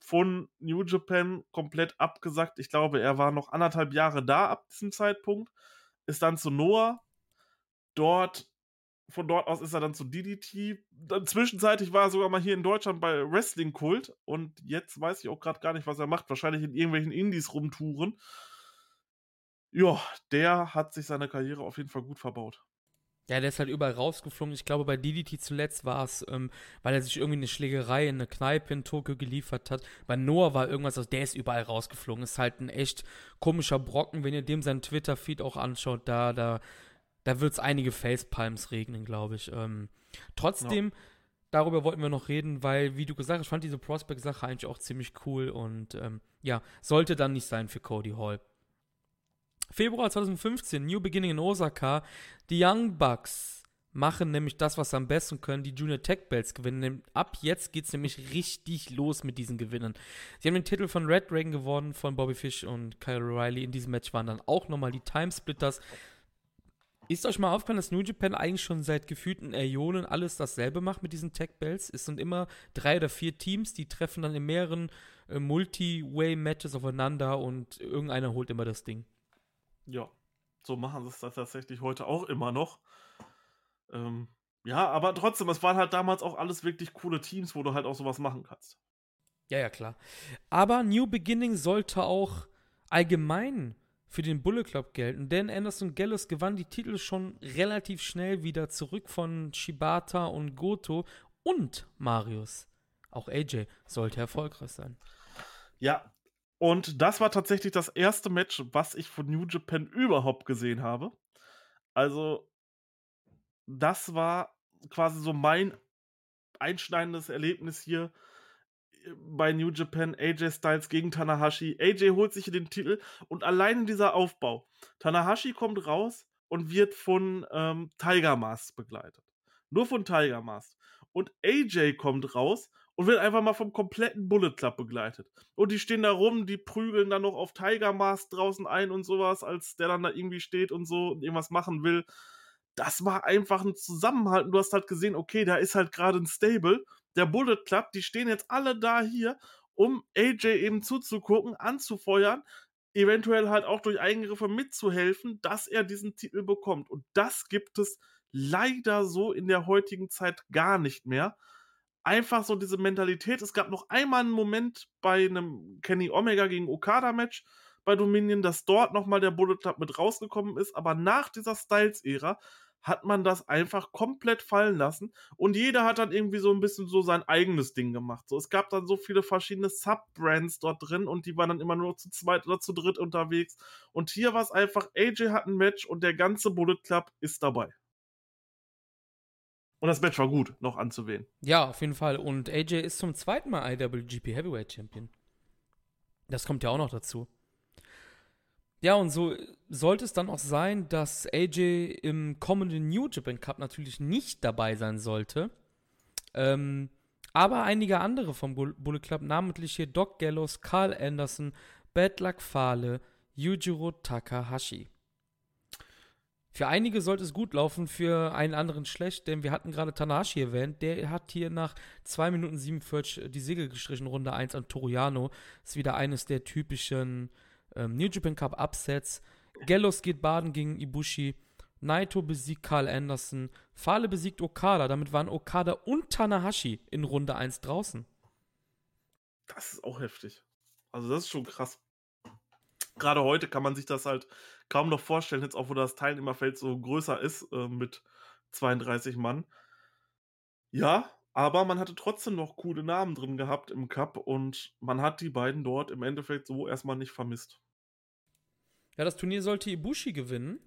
von New Japan komplett abgesagt. Ich glaube, er war noch anderthalb Jahre da ab diesem Zeitpunkt. Ist dann zu Noah. Dort von dort aus ist er dann zu DDT. Dann zwischenzeitlich war er sogar mal hier in Deutschland bei Wrestling Kult und jetzt weiß ich auch gerade gar nicht, was er macht. Wahrscheinlich in irgendwelchen Indies rumtouren. Ja, der hat sich seine Karriere auf jeden Fall gut verbaut. Ja, der ist halt überall rausgeflogen. Ich glaube, bei DDT zuletzt war es, ähm, weil er sich irgendwie eine Schlägerei in eine Kneipe in Tokio geliefert hat. Bei Noah war irgendwas, also der ist überall rausgeflogen. Ist halt ein echt komischer Brocken, wenn ihr dem seinen Twitter-Feed auch anschaut. Da, da da wird es einige Facepalms regnen, glaube ich. Ähm, trotzdem, ja. darüber wollten wir noch reden, weil, wie du gesagt hast, ich fand diese Prospect-Sache eigentlich auch ziemlich cool und ähm, ja, sollte dann nicht sein für Cody Hall. Februar 2015, New Beginning in Osaka. Die Young Bucks machen nämlich das, was sie am besten können, die Junior Tech Belts gewinnen. Ab jetzt geht es nämlich richtig los mit diesen Gewinnen. Sie haben den Titel von Red Dragon gewonnen, von Bobby Fish und Kyle O'Reilly. In diesem Match waren dann auch nochmal die Timesplitters. Ist euch mal aufgefallen, dass New Japan eigentlich schon seit gefühlten Äonen alles dasselbe macht mit diesen Tech Belts? Es sind immer drei oder vier Teams, die treffen dann in mehreren äh, Multi-Way-Matches aufeinander und irgendeiner holt immer das Ding. Ja, so machen sie es tatsächlich heute auch immer noch. Ähm, ja, aber trotzdem, es waren halt damals auch alles wirklich coole Teams, wo du halt auch sowas machen kannst. Ja, ja, klar. Aber New Beginning sollte auch allgemein für den Bullet Club gelten, denn Anderson Gallus gewann die Titel schon relativ schnell wieder zurück von Shibata und Goto und Marius. Auch AJ sollte erfolgreich sein. Ja, und das war tatsächlich das erste Match, was ich von New Japan überhaupt gesehen habe. Also, das war quasi so mein einschneidendes Erlebnis hier bei New Japan AJ Styles gegen Tanahashi. AJ holt sich den Titel und allein dieser Aufbau. Tanahashi kommt raus und wird von ähm, Tiger Mask begleitet. Nur von Tiger Mask. Und AJ kommt raus und wird einfach mal vom kompletten Bullet Club begleitet. Und die stehen da rum, die prügeln dann noch auf Tiger Mask draußen ein und sowas, als der dann da irgendwie steht und so und irgendwas machen will. das war einfach ein Zusammenhalt. Du hast halt gesehen, okay, da ist halt gerade ein Stable, der Bullet Club, die stehen jetzt alle da hier, um AJ eben zuzugucken, anzufeuern, eventuell halt auch durch Eingriffe mitzuhelfen, dass er diesen Titel bekommt. Und das gibt es leider so in der heutigen Zeit gar nicht mehr. Einfach so diese Mentalität. Es gab noch einmal einen Moment bei einem Kenny Omega gegen Okada-Match bei Dominion, dass dort nochmal der Bullet Club mit rausgekommen ist. Aber nach dieser Styles-Ära hat man das einfach komplett fallen lassen und jeder hat dann irgendwie so ein bisschen so sein eigenes Ding gemacht. So, es gab dann so viele verschiedene Sub-Brands dort drin und die waren dann immer nur zu zweit oder zu dritt unterwegs. Und hier war es einfach, AJ hat ein Match und der ganze Bullet Club ist dabei. Und das Match war gut, noch anzuwählen. Ja, auf jeden Fall. Und AJ ist zum zweiten Mal IWGP Heavyweight Champion. Das kommt ja auch noch dazu. Ja, und so sollte es dann auch sein, dass AJ im kommenden New Japan Cup natürlich nicht dabei sein sollte. Ähm, aber einige andere vom Bullet Club, namentlich hier Doc Gallows, Carl Anderson, Bad Luck Fale, Yujiro Takahashi. Für einige sollte es gut laufen, für einen anderen schlecht, denn wir hatten gerade Tanahashi erwähnt. Der hat hier nach 2 Minuten 47 die Segel gestrichen, Runde 1 an Toriano. Ist wieder eines der typischen ähm, New Japan Cup Upsets. Gallows geht baden gegen Ibushi. Naito besiegt Carl Anderson. Fale besiegt Okada. Damit waren Okada und Tanahashi in Runde 1 draußen. Das ist auch heftig. Also, das ist schon krass. Gerade heute kann man sich das halt kaum noch vorstellen, jetzt auch wo das Teilnehmerfeld so größer ist äh, mit 32 Mann. Ja, aber man hatte trotzdem noch coole Namen drin gehabt im Cup und man hat die beiden dort im Endeffekt so erstmal nicht vermisst. Ja, das Turnier sollte Ibushi gewinnen,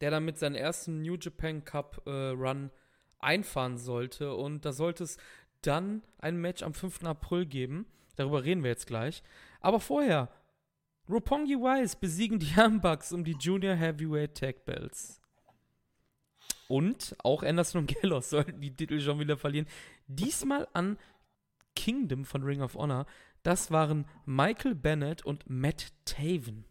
der damit seinen ersten New Japan Cup äh, Run einfahren sollte. Und da sollte es dann ein Match am 5. April geben. Darüber reden wir jetzt gleich. Aber vorher, Roppongi Wise besiegen die Young Bucks um die Junior Heavyweight Tag Belts. Und auch Anderson und Gallows sollten die Titel schon wieder verlieren. Diesmal an Kingdom von Ring of Honor. Das waren Michael Bennett und Matt Taven.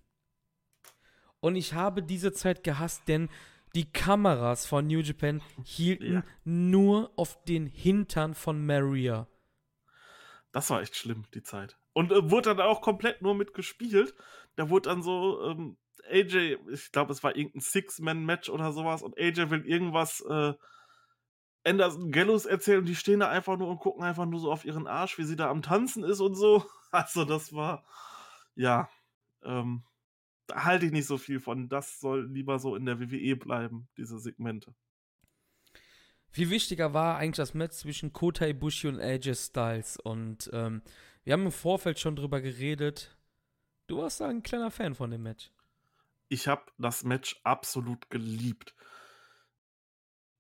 Und ich habe diese Zeit gehasst, denn die Kameras von New Japan hielten ja. nur auf den Hintern von Maria. Das war echt schlimm, die Zeit. Und äh, wurde dann auch komplett nur mitgespielt. Da wurde dann so, ähm, AJ, ich glaube, es war irgendein Six-Man-Match oder sowas, und AJ will irgendwas äh, Anderson Gallows erzählen und die stehen da einfach nur und gucken einfach nur so auf ihren Arsch, wie sie da am Tanzen ist und so. Also, das war, ja, ähm, da halte ich nicht so viel von. Das soll lieber so in der WWE bleiben, diese Segmente. Viel wichtiger war eigentlich das Match zwischen Kota Ibushi und AJ Styles. Und ähm, wir haben im Vorfeld schon drüber geredet. Du warst da ein kleiner Fan von dem Match. Ich habe das Match absolut geliebt.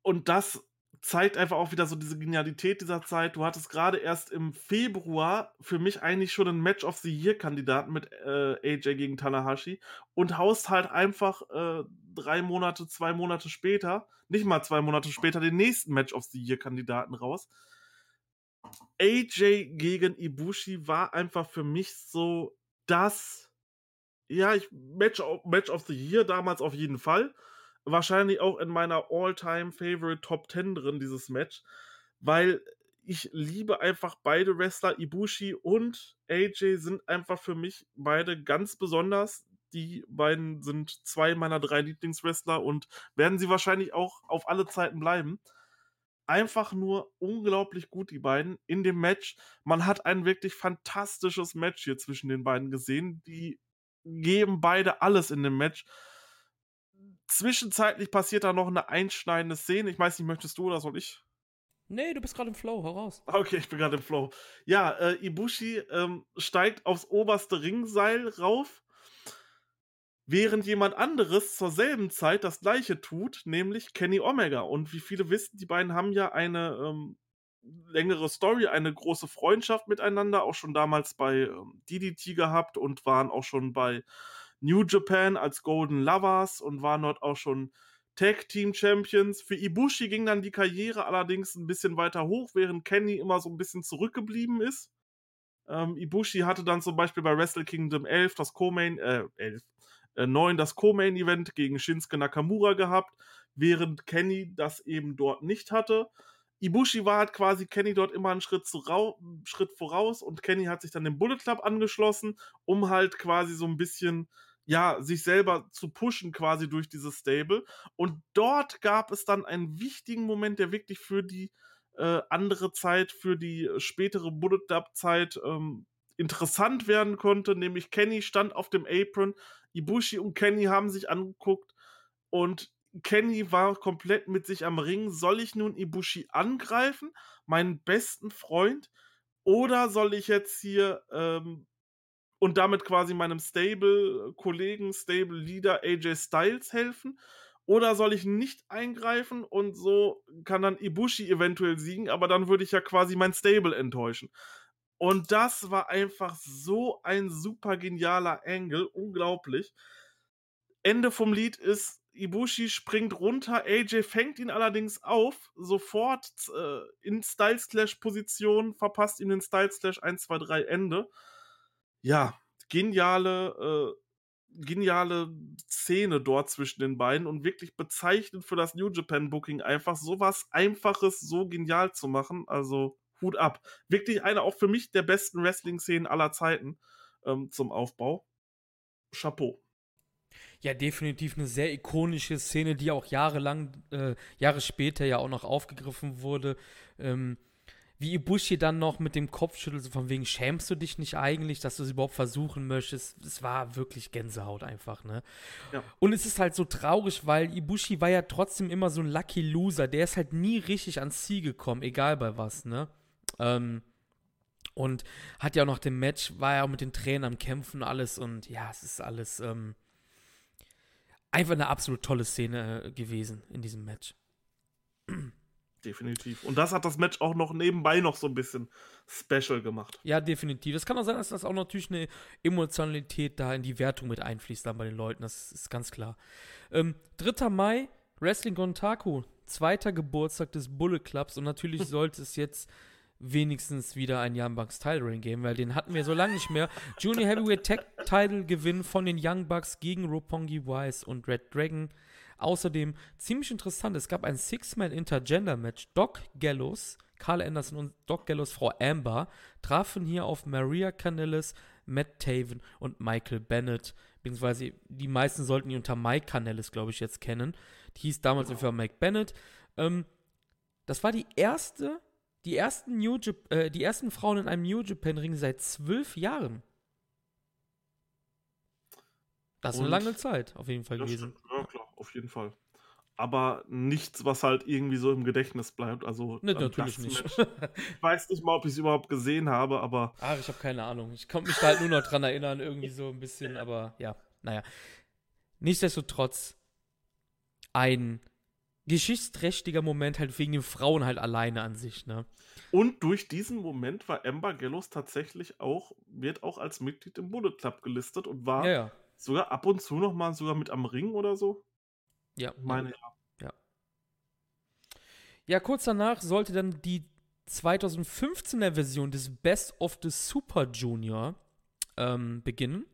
Und das zeigt einfach auch wieder so diese Genialität dieser Zeit. Du hattest gerade erst im Februar für mich eigentlich schon einen Match of the Year-Kandidaten mit äh, AJ gegen Tanahashi und haust halt einfach äh, drei Monate, zwei Monate später, nicht mal zwei Monate später, den nächsten Match of the Year-Kandidaten raus. AJ gegen Ibushi war einfach für mich so das, ja, ich, Match, Match of the Year damals auf jeden Fall wahrscheinlich auch in meiner All-Time-Favorite Top 10 drin, dieses Match, weil ich liebe einfach beide Wrestler. Ibushi und AJ sind einfach für mich beide ganz besonders. Die beiden sind zwei meiner drei Lieblingswrestler und werden sie wahrscheinlich auch auf alle Zeiten bleiben. Einfach nur unglaublich gut, die beiden in dem Match. Man hat ein wirklich fantastisches Match hier zwischen den beiden gesehen. Die geben beide alles in dem Match. Zwischenzeitlich passiert da noch eine einschneidende Szene. Ich weiß nicht, möchtest du oder soll ich? Nee, du bist gerade im Flow, hau raus. Okay, ich bin gerade im Flow. Ja, äh, Ibushi ähm, steigt aufs oberste Ringseil rauf, während jemand anderes zur selben Zeit das gleiche tut, nämlich Kenny Omega. Und wie viele wissen, die beiden haben ja eine ähm, längere Story, eine große Freundschaft miteinander, auch schon damals bei ähm, DDT gehabt und waren auch schon bei New Japan als Golden Lovers und waren dort auch schon Tag Team Champions. Für Ibushi ging dann die Karriere allerdings ein bisschen weiter hoch, während Kenny immer so ein bisschen zurückgeblieben ist. Ähm, Ibushi hatte dann zum Beispiel bei Wrestle Kingdom 11 das Co-Main, äh, 11, äh, 9 das Co-Main-Event gegen Shinsuke Nakamura gehabt. während Kenny das eben dort nicht hatte. Ibushi war halt quasi Kenny dort immer einen Schritt, zu Schritt voraus und Kenny hat sich dann dem Bullet Club angeschlossen, um halt quasi so ein bisschen ja, sich selber zu pushen quasi durch dieses Stable. Und dort gab es dann einen wichtigen Moment, der wirklich für die äh, andere Zeit, für die spätere Bullet Club Zeit ähm, interessant werden konnte, nämlich Kenny stand auf dem Apron, Ibushi und Kenny haben sich angeguckt und Kenny war komplett mit sich am Ring. Soll ich nun Ibushi angreifen, meinen besten Freund, oder soll ich jetzt hier ähm, und damit quasi meinem Stable-Kollegen, Stable-Leader AJ Styles helfen? Oder soll ich nicht eingreifen und so kann dann Ibushi eventuell siegen, aber dann würde ich ja quasi mein Stable enttäuschen. Und das war einfach so ein super genialer Angle, unglaublich. Ende vom Lied ist, Ibushi springt runter, AJ fängt ihn allerdings auf, sofort äh, in Styles Clash Position, verpasst ihm den Styles Clash 1, 2, 3, Ende ja, geniale, äh, geniale Szene dort zwischen den beiden und wirklich bezeichnend für das New Japan Booking, einfach sowas Einfaches so genial zu machen. Also Hut ab. Wirklich eine auch für mich der besten Wrestling-Szenen aller Zeiten ähm, zum Aufbau. Chapeau. Ja, definitiv eine sehr ikonische Szene, die auch jahrelang, äh, Jahre später ja auch noch aufgegriffen wurde. Ähm, wie Ibushi dann noch mit dem Kopf schüttelt, so von wegen, schämst du dich nicht eigentlich, dass du es überhaupt versuchen möchtest? Es war wirklich Gänsehaut einfach, ne? Ja. Und es ist halt so traurig, weil Ibushi war ja trotzdem immer so ein Lucky Loser. Der ist halt nie richtig ans Ziel gekommen, egal bei was, ne? Ähm, und hat ja auch noch dem Match, war ja auch mit den Tränen am Kämpfen und alles und ja, es ist alles ähm, einfach eine absolut tolle Szene äh, gewesen in diesem Match. Definitiv. Und das hat das Match auch noch nebenbei noch so ein bisschen special gemacht. Ja, definitiv. Es kann auch sein, dass das auch natürlich eine Emotionalität da in die Wertung mit einfließt dann bei den Leuten. Das ist ganz klar. Ähm, 3. Mai, Wrestling Gontaku. Zweiter Geburtstag des Bullet Clubs. Und natürlich sollte es jetzt wenigstens wieder ein Young Bucks Title Ring geben, weil den hatten wir so lange nicht mehr. Junior Heavyweight Tag Title Gewinn von den Young Bucks gegen Roppongi Wise und Red Dragon. Außerdem ziemlich interessant, es gab ein Six-Man-Intergender-Match. Doc Gallows, Carl Anderson und Doc Gallows Frau Amber trafen hier auf Maria Canellis, Matt Taven und Michael Bennett. Beziehungsweise die meisten sollten ihn unter Mike Canellis, glaube ich, jetzt kennen. Die hieß damals ungefähr Mike Bennett. Ähm, das war die erste, die ersten, New Jap äh, die ersten Frauen in einem New Japan Ring seit zwölf Jahren. Das ist eine lange Zeit, auf jeden Fall gewesen. Stimmt. Ja, klar auf jeden Fall. Aber nichts, was halt irgendwie so im Gedächtnis bleibt. Also nee, natürlich nicht. ich weiß nicht mal, ob ich es überhaupt gesehen habe, aber. Ach, ich habe keine Ahnung. Ich konnte mich da halt nur noch dran erinnern, irgendwie so ein bisschen, aber ja, naja. Nichtsdestotrotz ein geschichtsträchtiger Moment halt wegen den Frauen halt alleine an sich, ne? Und durch diesen Moment war Amber Gallows tatsächlich auch, wird auch als Mitglied im Bullet Club gelistet und war ja, ja. sogar ab und zu noch mal sogar mit am Ring oder so. Ja. Meine ja. Ja. Ja, kurz danach sollte dann die 2015er Version des Best of the Super Junior ähm, beginnen.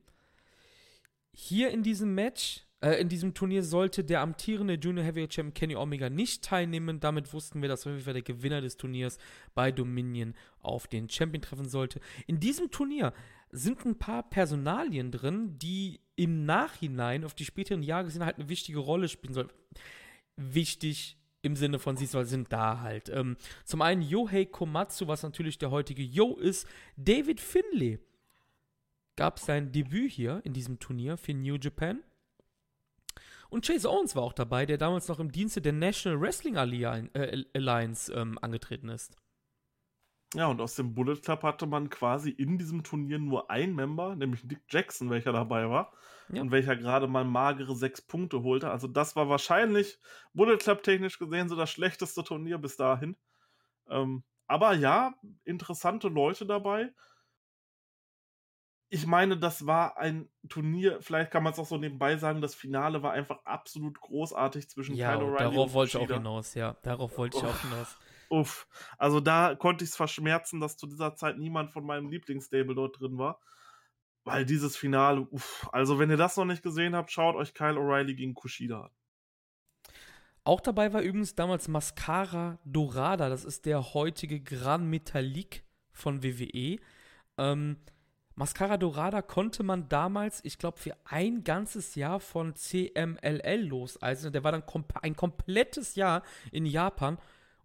Hier in diesem Match, äh, in diesem Turnier sollte der amtierende Junior Heavyweight Champion Kenny Omega nicht teilnehmen. Damit wussten wir, dass auf jeden Fall der Gewinner des Turniers bei Dominion auf den Champion treffen sollte. In diesem Turnier sind ein paar Personalien drin, die im Nachhinein auf die späteren Jahre gesehen halt eine wichtige Rolle spielen soll. Wichtig im Sinne von sie sind da halt. Ähm, zum einen Yohei Komatsu, was natürlich der heutige Yo ist. David Finlay gab sein Debüt hier in diesem Turnier für New Japan. Und Chase Owens war auch dabei, der damals noch im Dienste der National Wrestling Alliance, äh, Alliance ähm, angetreten ist. Ja, und aus dem Bullet Club hatte man quasi in diesem Turnier nur ein Member, nämlich Dick Jackson, welcher dabei war. Ja. Und welcher gerade mal magere sechs Punkte holte. Also, das war wahrscheinlich Bullet Club technisch gesehen so das schlechteste Turnier bis dahin. Ähm, aber ja, interessante Leute dabei. Ich meine, das war ein Turnier, vielleicht kann man es auch so nebenbei sagen, das Finale war einfach absolut großartig zwischen ja, Kyle O'Reilly darauf wollte ich auch hinaus, ja. Darauf wollte ich auch hinaus uff. Also da konnte ich es verschmerzen, dass zu dieser Zeit niemand von meinem Lieblingsstable dort drin war. Weil dieses Finale, uff. Also wenn ihr das noch nicht gesehen habt, schaut euch Kyle O'Reilly gegen Kushida an. Auch dabei war übrigens damals Mascara Dorada, das ist der heutige Gran Metallic von WWE. Ähm, Mascara Dorada konnte man damals, ich glaube, für ein ganzes Jahr von CMLL los. Also der war dann komp ein komplettes Jahr in Japan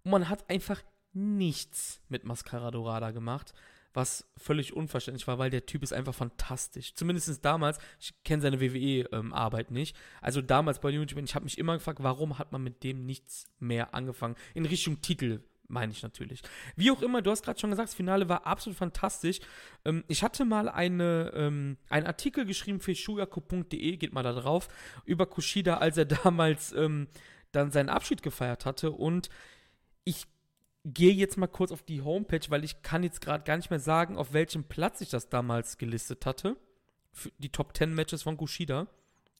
und man hat einfach nichts mit Mascara Dorada gemacht, was völlig unverständlich war, weil der Typ ist einfach fantastisch. Zumindest damals, ich kenne seine WWE-Arbeit ähm, nicht. Also damals bei Japan, ich habe mich immer gefragt, warum hat man mit dem nichts mehr angefangen? In Richtung Titel meine ich natürlich. Wie auch immer, du hast gerade schon gesagt, das Finale war absolut fantastisch. Ähm, ich hatte mal eine, ähm, einen Artikel geschrieben für shuyaku.de, geht mal da drauf, über Kushida, als er damals ähm, dann seinen Abschied gefeiert hatte. Und ich gehe jetzt mal kurz auf die Homepage, weil ich kann jetzt gerade gar nicht mehr sagen, auf welchem Platz ich das damals gelistet hatte. Für die Top 10 Matches von Kushida.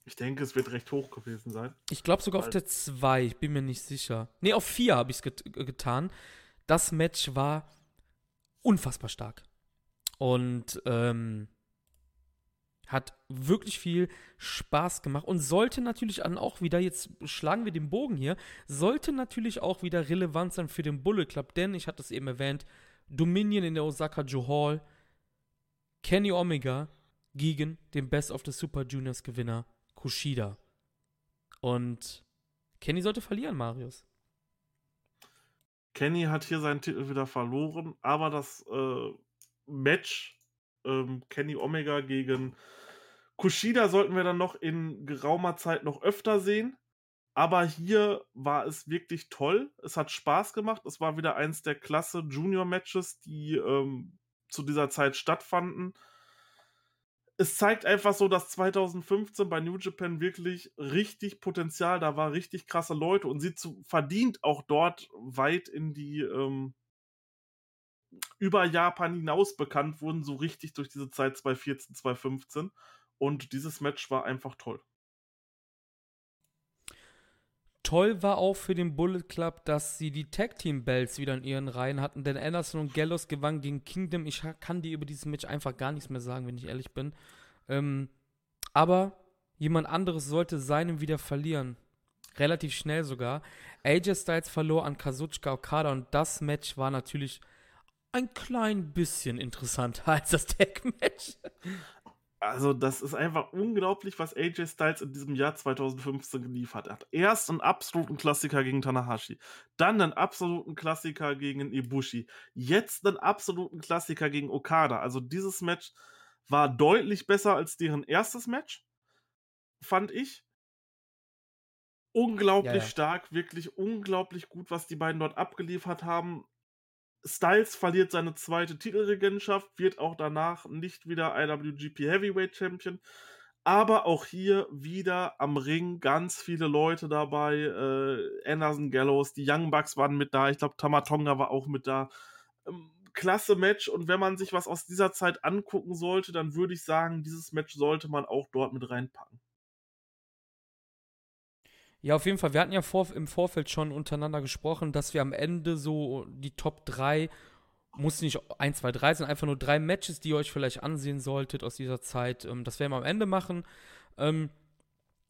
Ich denke, es wird recht hoch gewesen sein. Ich glaube sogar auf der 2, ich bin mir nicht sicher. Ne, auf 4 habe ich es get getan. Das Match war unfassbar stark. Und ähm, hat wirklich viel Spaß gemacht und sollte natürlich dann auch wieder, jetzt schlagen wir den Bogen hier, sollte natürlich auch wieder relevant sein für den Bullet Club, denn ich hatte es eben erwähnt, Dominion in der Osaka Joe Hall, Kenny Omega gegen den Best of the Super Juniors Gewinner Kushida. Und Kenny sollte verlieren, Marius. Kenny hat hier seinen Titel wieder verloren, aber das äh, Match ähm, Kenny Omega gegen Kushida sollten wir dann noch in geraumer Zeit noch öfter sehen. Aber hier war es wirklich toll. Es hat Spaß gemacht. Es war wieder eins der klasse Junior-Matches, die ähm, zu dieser Zeit stattfanden es zeigt einfach so, dass 2015 bei New Japan wirklich richtig Potenzial, da war richtig krasse Leute und sie zu, verdient auch dort weit in die ähm, über Japan hinaus bekannt wurden, so richtig durch diese Zeit 2014, 2015. Und dieses Match war einfach toll. Toll war auch für den Bullet Club, dass sie die Tag Team Belts wieder in ihren Reihen hatten, denn Anderson und Gallows gewannen gegen Kingdom. Ich kann dir über dieses Match einfach gar nichts mehr sagen, wenn ich ehrlich bin. Ähm, aber jemand anderes sollte seinen wieder verlieren. Relativ schnell sogar. AJ Styles verlor an Kazuchika Okada und das Match war natürlich ein klein bisschen interessanter als das Tag-Match also das ist einfach unglaublich, was AJ Styles in diesem Jahr 2015 geliefert hat. Erst einen absoluten Klassiker gegen Tanahashi, dann einen absoluten Klassiker gegen Ibushi, jetzt einen absoluten Klassiker gegen Okada. Also dieses Match war deutlich besser als deren erstes Match, fand ich. Unglaublich ja, ja. stark, wirklich unglaublich gut, was die beiden dort abgeliefert haben. Styles verliert seine zweite Titelregentschaft, wird auch danach nicht wieder IWGP Heavyweight Champion. Aber auch hier wieder am Ring ganz viele Leute dabei. Äh, Anderson Gallows, die Young Bucks waren mit da. Ich glaube, Tamatonga war auch mit da. Ähm, klasse Match. Und wenn man sich was aus dieser Zeit angucken sollte, dann würde ich sagen, dieses Match sollte man auch dort mit reinpacken. Ja, auf jeden Fall. Wir hatten ja vor, im Vorfeld schon untereinander gesprochen, dass wir am Ende so die Top 3, muss nicht 1, 2, 3 sind, einfach nur drei Matches, die ihr euch vielleicht ansehen solltet aus dieser Zeit. Ähm, das werden wir am Ende machen. Ähm,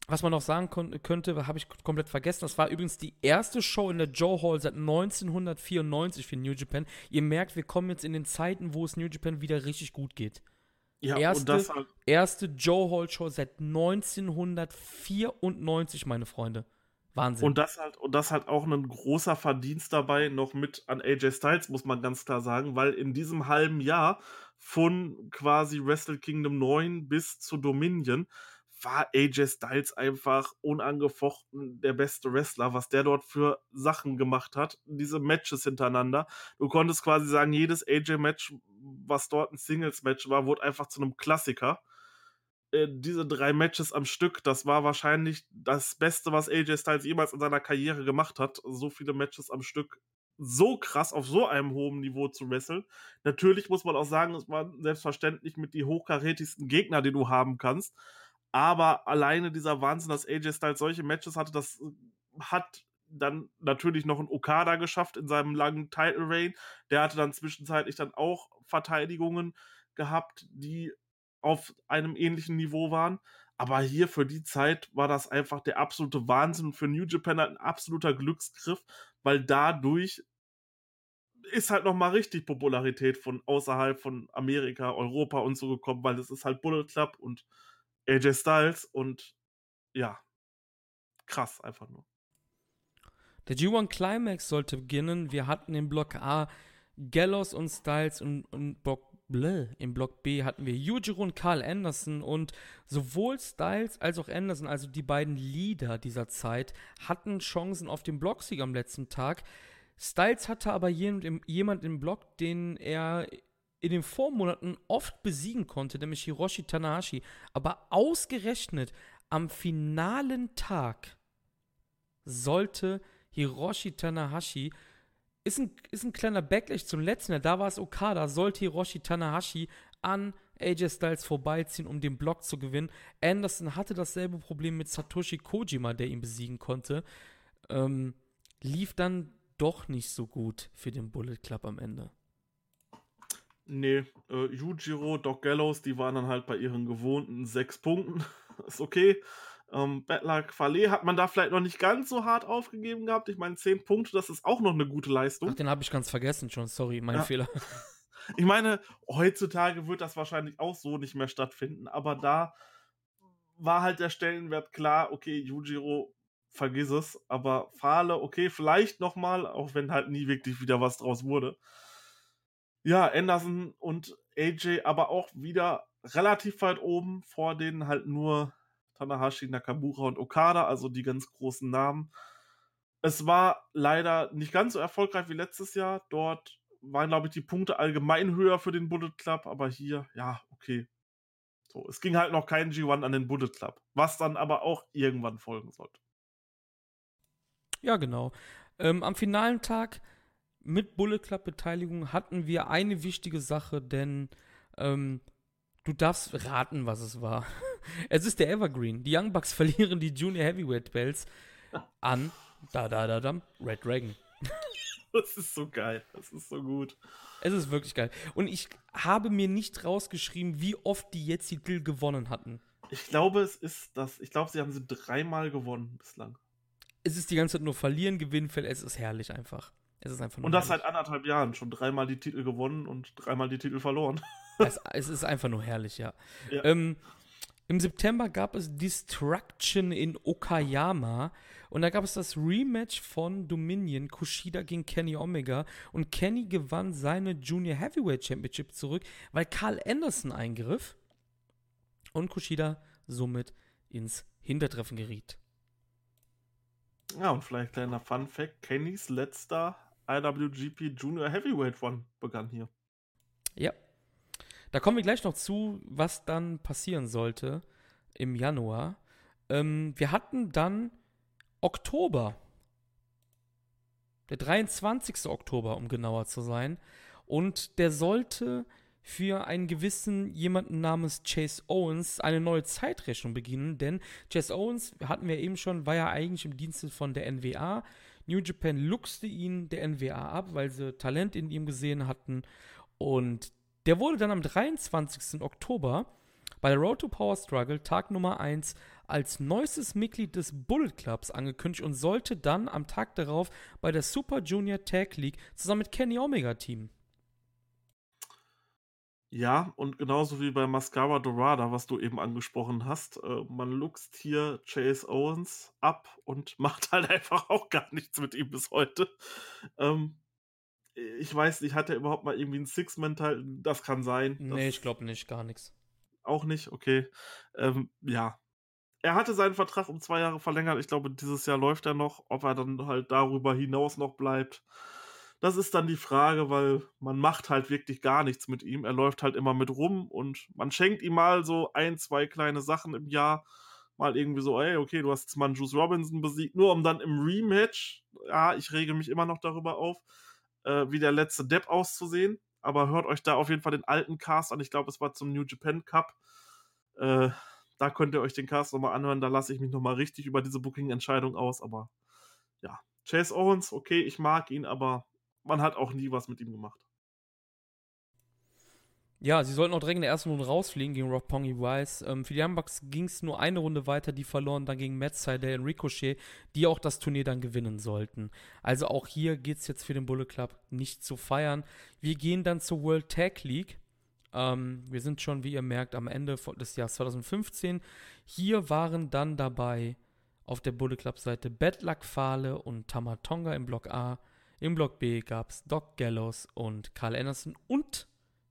was man noch sagen könnte, habe ich komplett vergessen. Das war übrigens die erste Show in der Joe Hall seit 1994 für New Japan. Ihr merkt, wir kommen jetzt in den Zeiten, wo es New Japan wieder richtig gut geht. Ja, erste, und das halt erste Joe Hall Show seit 1994, meine Freunde. Wahnsinn. Und das halt, und das halt auch ein großer Verdienst dabei noch mit an AJ Styles, muss man ganz klar sagen, weil in diesem halben Jahr von quasi Wrestle Kingdom 9 bis zu Dominion war AJ Styles einfach unangefochten der beste Wrestler, was der dort für Sachen gemacht hat. Diese Matches hintereinander. Du konntest quasi sagen, jedes AJ-Match, was dort ein Singles-Match war, wurde einfach zu einem Klassiker. Äh, diese drei Matches am Stück, das war wahrscheinlich das Beste, was AJ Styles jemals in seiner Karriere gemacht hat. So viele Matches am Stück so krass auf so einem hohen Niveau zu wresteln. Natürlich muss man auch sagen, es war selbstverständlich mit die hochkarätigsten Gegner, die du haben kannst. Aber alleine dieser Wahnsinn, dass AJ Styles solche Matches hatte, das äh, hat dann natürlich noch ein Okada geschafft in seinem langen Title Reign. Der hatte dann zwischenzeitlich dann auch Verteidigungen gehabt, die auf einem ähnlichen Niveau waren. Aber hier für die Zeit war das einfach der absolute Wahnsinn. Für New Japan halt ein absoluter Glücksgriff, weil dadurch ist halt nochmal richtig Popularität von außerhalb von Amerika, Europa und so gekommen, weil es ist halt Bullet Club und AJ Styles und ja, krass einfach nur. Der G1 Climax sollte beginnen. Wir hatten im Block A Gallows und Styles und, und Block Bläh. Im Block B hatten wir Yujiro und Carl Anderson und sowohl Styles als auch Anderson, also die beiden Leader dieser Zeit, hatten Chancen auf den Blocksieg am letzten Tag. Styles hatte aber jemand im, jemand im Block, den er in den Vormonaten oft besiegen konnte, nämlich Hiroshi Tanahashi. Aber ausgerechnet am finalen Tag sollte Hiroshi Tanahashi ist ein, ist ein kleiner Backlash zum letzten Da war es Okada, sollte Hiroshi Tanahashi an AJ Styles vorbeiziehen, um den Block zu gewinnen. Anderson hatte dasselbe Problem mit Satoshi Kojima, der ihn besiegen konnte. Ähm, lief dann doch nicht so gut für den Bullet Club am Ende. Nee, äh, Yujiro, Doc Gallows, die waren dann halt bei ihren gewohnten sechs Punkten. ist okay. Ähm, Bettler Fale hat man da vielleicht noch nicht ganz so hart aufgegeben gehabt. Ich meine, zehn Punkte, das ist auch noch eine gute Leistung. Ach, den habe ich ganz vergessen schon, sorry, mein ja. Fehler. Ich meine, heutzutage wird das wahrscheinlich auch so nicht mehr stattfinden, aber da war halt der Stellenwert klar, okay, Yujiro vergiss es. Aber Fahle, okay, vielleicht nochmal, auch wenn halt nie wirklich wieder was draus wurde. Ja, Anderson und AJ aber auch wieder relativ weit oben, vor denen halt nur Tanahashi, Nakamura und Okada, also die ganz großen Namen. Es war leider nicht ganz so erfolgreich wie letztes Jahr. Dort waren, glaube ich, die Punkte allgemein höher für den Bullet Club, aber hier, ja, okay. So, es ging halt noch kein G1 an den Bullet Club, was dann aber auch irgendwann folgen sollte. Ja, genau. Ähm, am finalen Tag mit Bullet Club Beteiligung hatten wir eine wichtige Sache, denn ähm, du darfst raten, was es war. es ist der Evergreen. Die Young Bucks verlieren die Junior Heavyweight Belts an da da da da Red Dragon. das ist so geil. Das ist so gut. Es ist wirklich geil. Und ich habe mir nicht rausgeschrieben, wie oft die jetzt Titel gewonnen hatten. Ich glaube, es ist das. Ich glaube, sie haben sie dreimal gewonnen bislang es ist die ganze Zeit nur verlieren, gewinnen, verlieren. Es ist herrlich einfach. Es ist einfach nur Und das herrlich. seit anderthalb Jahren. Schon dreimal die Titel gewonnen und dreimal die Titel verloren. es, es ist einfach nur herrlich, ja. ja. Ähm, Im September gab es Destruction in Okayama. Und da gab es das Rematch von Dominion, Kushida gegen Kenny Omega. Und Kenny gewann seine Junior Heavyweight Championship zurück, weil Carl Anderson eingriff und Kushida somit ins Hintertreffen geriet. Ja, und vielleicht kleiner Fun Fact: Kennys letzter IWGP Junior Heavyweight One begann hier. Ja. Da kommen wir gleich noch zu, was dann passieren sollte im Januar. Ähm, wir hatten dann Oktober. Der 23. Oktober, um genauer zu sein. Und der sollte für einen gewissen jemanden namens Chase Owens eine neue Zeitrechnung beginnen, denn Chase Owens, hatten wir eben schon, war ja eigentlich im Dienste von der NWA. New Japan luchste ihn der NWA ab, weil sie Talent in ihm gesehen hatten. Und der wurde dann am 23. Oktober bei der Road to Power Struggle, Tag Nummer 1, als neuestes Mitglied des Bullet Clubs angekündigt und sollte dann am Tag darauf bei der Super Junior Tag League zusammen mit Kenny Omega teamen. Ja, und genauso wie bei Mascara Dorada, was du eben angesprochen hast, äh, man luchst hier Chase Owens ab und macht halt einfach auch gar nichts mit ihm bis heute. Ähm, ich weiß nicht, hat er überhaupt mal irgendwie ein Six-Man-Teil? Das kann sein. Nee, ich glaube nicht, gar nichts. Auch nicht, okay. Ähm, ja. Er hatte seinen Vertrag um zwei Jahre verlängert. Ich glaube, dieses Jahr läuft er noch. Ob er dann halt darüber hinaus noch bleibt, das ist dann die Frage, weil man macht halt wirklich gar nichts mit ihm. Er läuft halt immer mit rum und man schenkt ihm mal so ein, zwei kleine Sachen im Jahr. Mal irgendwie so, ey, okay, du hast jetzt mal einen Juice Robinson besiegt, nur um dann im Rematch, ja, ich rege mich immer noch darüber auf, äh, wie der letzte Depp auszusehen. Aber hört euch da auf jeden Fall den alten Cast an. Ich glaube, es war zum New Japan Cup. Äh, da könnt ihr euch den Cast nochmal anhören. Da lasse ich mich nochmal richtig über diese Booking-Entscheidung aus. Aber ja, Chase Owens, okay, ich mag ihn, aber man hat auch nie was mit ihm gemacht. Ja, sie sollten auch direkt in der ersten Runde rausfliegen gegen Rock Pongy Wise. Ähm, für die Young ging es nur eine Runde weiter, die verloren dann gegen Matt Seidel und Ricochet, die auch das Turnier dann gewinnen sollten. Also auch hier geht es jetzt für den Bullet Club nicht zu feiern. Wir gehen dann zur World Tag League. Ähm, wir sind schon, wie ihr merkt, am Ende des Jahres 2015. Hier waren dann dabei auf der Bullet Club Seite Bad Luck Fale und Tamatonga im Block A. Im Block B gab es Doc Gallows und Carl Anderson und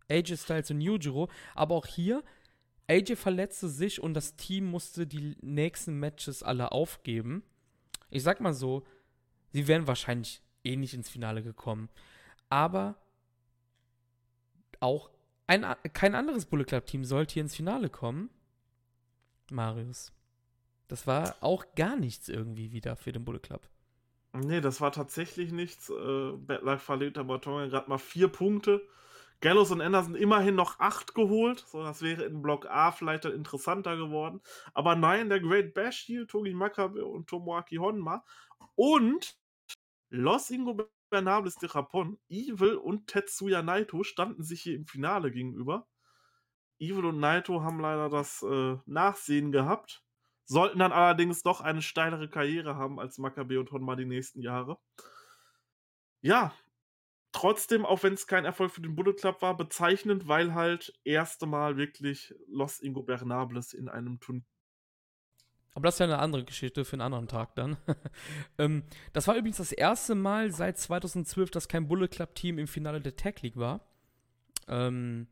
AJ Styles und Yujiro. Aber auch hier, AJ verletzte sich und das Team musste die nächsten Matches alle aufgeben. Ich sag mal so, sie wären wahrscheinlich eh nicht ins Finale gekommen. Aber auch ein, kein anderes Bullet Club Team sollte hier ins Finale kommen. Marius. Das war auch gar nichts irgendwie wieder für den Bullet Club. Nee, das war tatsächlich nichts. Äh, Luck verliert aber gerade mal vier Punkte. Gallows und Anderson immerhin noch acht geholt. So, das wäre in Block A vielleicht dann interessanter geworden. Aber nein, der Great Bash hier, Togi Makabe und Tomoaki Honma und Los Ingobernables de Japón, Evil und Tetsuya Naito standen sich hier im Finale gegenüber. Evil und Naito haben leider das äh, Nachsehen gehabt, sollten dann allerdings doch eine steilere Karriere haben als Makabe und Honma die nächsten Jahre. Ja, trotzdem, auch wenn es kein Erfolg für den Bullet Club war, bezeichnend, weil halt erste Mal wirklich Los Ingobernables in einem Turnier. Aber das ist ja eine andere Geschichte für einen anderen Tag dann. ähm, das war übrigens das erste Mal seit 2012, dass kein Bullet Club Team im Finale der Tag League war. Ähm,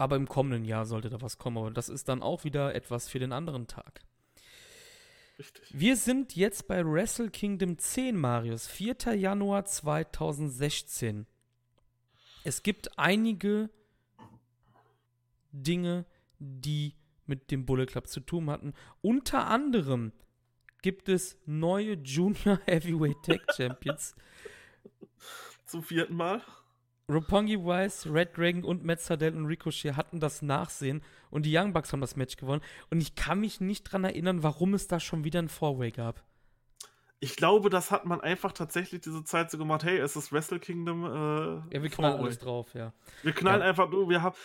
aber im kommenden Jahr sollte da was kommen. Aber das ist dann auch wieder etwas für den anderen Tag. Richtig. Wir sind jetzt bei Wrestle Kingdom 10, Marius. 4. Januar 2016. Es gibt einige Dinge, die mit dem Bullet Club zu tun hatten. Unter anderem gibt es neue Junior Heavyweight Tag Champions. Zum vierten Mal. Roppongi Wise, Red Dragon und Matt Sardell und Ricochet hatten das Nachsehen und die Young Bucks haben das Match gewonnen. Und ich kann mich nicht dran erinnern, warum es da schon wieder ein Four-Way gab. Ich glaube, das hat man einfach tatsächlich diese Zeit so gemacht, hey, es ist Wrestle Kingdom. Äh, ja, wir knallen alles drauf, ja. Wir knallen ja. einfach, wir haben,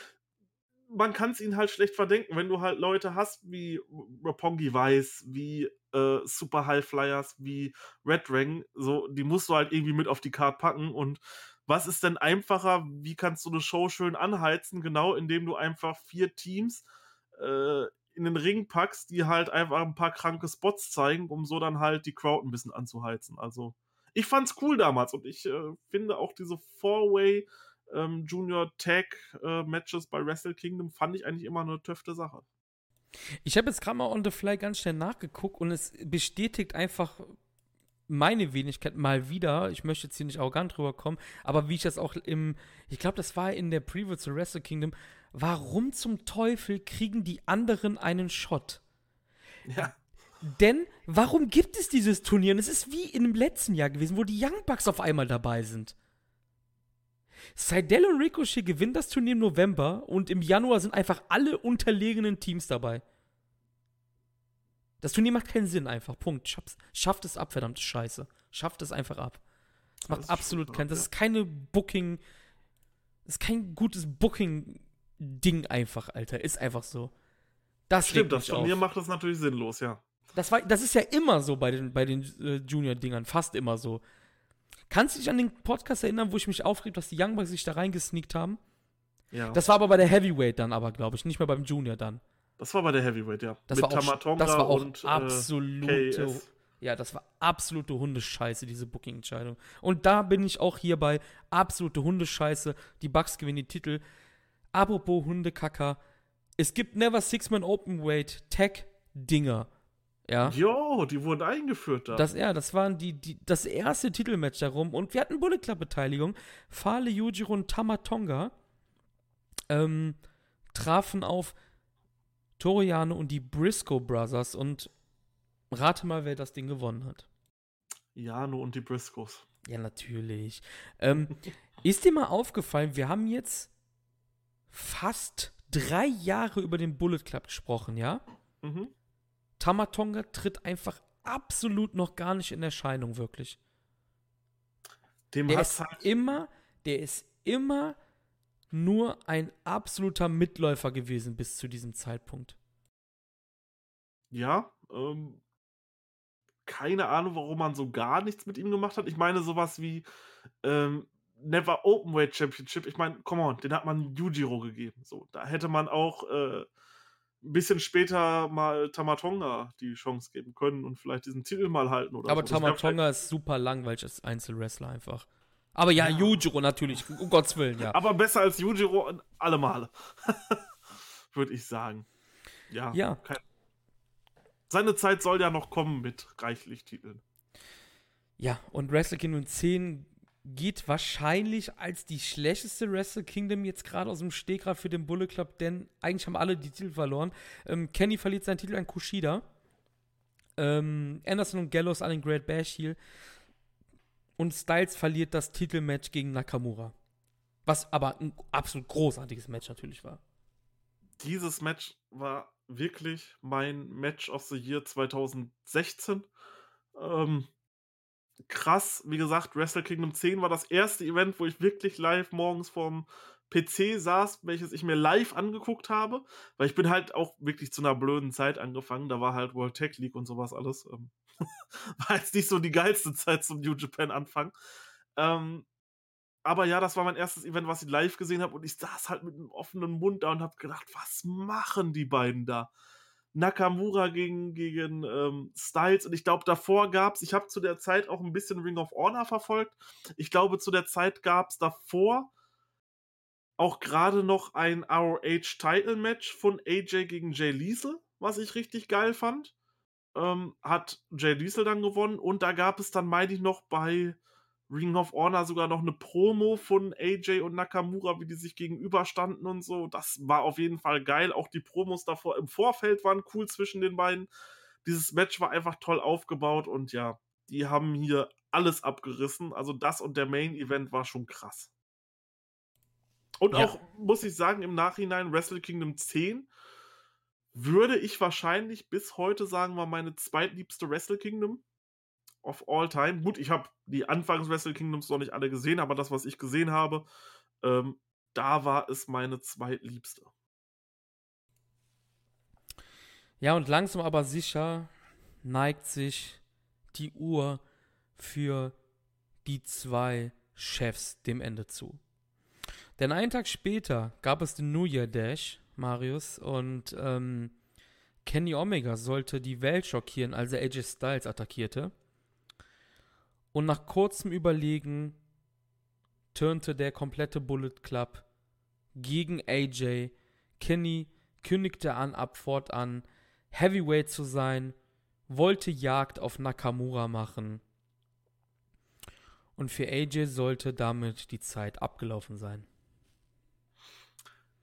man kann es ihnen halt schlecht verdenken, wenn du halt Leute hast wie Rapongi Weiß, wie äh, Super High Flyers, wie Red Dragon, so, die musst du halt irgendwie mit auf die Karte packen und was ist denn einfacher? Wie kannst du eine Show schön anheizen? Genau, indem du einfach vier Teams äh, in den Ring packst, die halt einfach ein paar kranke Spots zeigen, um so dann halt die Crowd ein bisschen anzuheizen. Also, ich fand's cool damals und ich äh, finde auch diese Four-Way ähm, Junior Tag äh, Matches bei Wrestle Kingdom fand ich eigentlich immer eine töfte Sache. Ich habe jetzt gerade mal on the fly ganz schnell nachgeguckt und es bestätigt einfach meine Wenigkeit mal wieder, ich möchte jetzt hier nicht arrogant rüberkommen, aber wie ich das auch im, ich glaube, das war in der Preview zu Wrestle Kingdom, warum zum Teufel kriegen die anderen einen Shot? Ja. Denn warum gibt es dieses Turnier? Und es ist wie in dem letzten Jahr gewesen, wo die Young Bucks auf einmal dabei sind. Seidel und Ricochet gewinnen das Turnier im November und im Januar sind einfach alle unterlegenen Teams dabei. Das Turnier macht keinen Sinn einfach. Punkt. Schafft, schafft es ab, verdammte Scheiße. Schafft es einfach ab. Das macht das absolut keinen. Das ist keine Booking. Das ist kein gutes Booking-Ding einfach, Alter. Ist einfach so. Das Stimmt, das Turnier auf. macht das natürlich sinnlos, ja. Das, war, das ist ja immer so bei den, bei den äh, Junior-Dingern. Fast immer so. Kannst du dich an den Podcast erinnern, wo ich mich aufreg, dass die Young Bucks sich da reingesneakt haben? Ja. Das war aber bei der Heavyweight dann aber, glaube ich. Nicht mehr beim Junior dann. Das war bei der Heavyweight, ja. Das Mit war auch, Tamatonga das war auch und, äh, absolute, äh, ja, das war absolute Hundescheiße, diese Booking-Entscheidung. Und da bin ich auch hier bei absolute Hundescheiße. Die Bucks gewinnen die Titel. Apropos Hundekacker. Es gibt Never Six-Man Openweight Tag-Dinger. Ja. Jo, die wurden eingeführt da. Das, ja, das waren die, die, das erste Titelmatch darum. Und wir hatten Bullet Club-Beteiligung. Fale Yujiro und Tamatonga ähm, trafen auf Toriano und die Briscoe Brothers und rate mal, wer das Ding gewonnen hat. Jano und die Briscoes. Ja, natürlich. Ähm, ist dir mal aufgefallen, wir haben jetzt fast drei Jahre über den Bullet Club gesprochen, ja? Mhm. Tamatonga tritt einfach absolut noch gar nicht in Erscheinung, wirklich. Dem der ist halt immer, der ist immer nur ein absoluter Mitläufer gewesen bis zu diesem Zeitpunkt. Ja, ähm, keine Ahnung, warum man so gar nichts mit ihm gemacht hat. Ich meine, sowas wie ähm, Never Openweight Championship. Ich meine, come on, den hat man Yujiro gegeben. So, da hätte man auch äh, ein bisschen später mal Tamatonga die Chance geben können und vielleicht diesen Titel mal halten oder Aber so. Tamatonga ist super langweilig als Einzelwrestler einfach. Aber ja, ja, Yujiro natürlich, um Gottes Willen, ja. Aber besser als Yujiro alle Male. Würde ich sagen. Ja. Ja. Kein... Seine Zeit soll ja noch kommen mit reichlich Titeln. Ja, und Wrestle Kingdom 10 geht wahrscheinlich als die schlechteste Wrestle Kingdom jetzt gerade aus dem Stegreif für den Bullet Club, denn eigentlich haben alle die Titel verloren. Ähm, Kenny verliert seinen Titel an Kushida. Ähm, Anderson und Gallows an den Great Bash Heel. Und Styles verliert das Titelmatch gegen Nakamura. Was aber ein absolut großartiges Match natürlich war. Dieses Match war wirklich mein Match of the Year 2016. Ähm, krass, wie gesagt, Wrestle Kingdom 10 war das erste Event, wo ich wirklich live morgens vorm PC saß, welches ich mir live angeguckt habe, weil ich bin halt auch wirklich zu einer blöden Zeit angefangen, da war halt World Tech League und sowas alles. Ähm, war jetzt nicht so die geilste Zeit zum New Japan Anfang. Ähm, aber ja, das war mein erstes Event, was ich live gesehen habe und ich saß halt mit einem offenen Mund da und habe gedacht, was machen die beiden da? Nakamura gegen, gegen ähm, Styles und ich glaube, davor gab es, ich habe zu der Zeit auch ein bisschen Ring of Honor verfolgt. Ich glaube, zu der Zeit gab es davor auch gerade noch ein ROH Title Match von AJ gegen Jay Liesel, was ich richtig geil fand. Ähm, hat Jay Liesel dann gewonnen und da gab es dann, meine ich, noch bei Ring of Honor sogar noch eine Promo von AJ und Nakamura, wie die sich gegenüberstanden und so. Das war auf jeden Fall geil. Auch die Promos davor im Vorfeld waren cool zwischen den beiden. Dieses Match war einfach toll aufgebaut und ja, die haben hier alles abgerissen. Also das und der Main Event war schon krass. Und ja. auch, muss ich sagen, im Nachhinein Wrestle Kingdom 10 würde ich wahrscheinlich bis heute sagen, war meine zweitliebste Wrestle Kingdom of all time. Gut, ich habe die Anfangs Wrestle Kingdoms noch nicht alle gesehen, aber das, was ich gesehen habe, ähm, da war es meine zweitliebste. Ja, und langsam aber sicher neigt sich die Uhr für die zwei Chefs dem Ende zu. Denn einen Tag später gab es den New Year Dash, Marius, und ähm, Kenny Omega sollte die Welt schockieren, als er AJ Styles attackierte. Und nach kurzem Überlegen turnte der komplette Bullet Club gegen AJ. Kenny kündigte an, ab fortan Heavyweight zu sein, wollte Jagd auf Nakamura machen. Und für AJ sollte damit die Zeit abgelaufen sein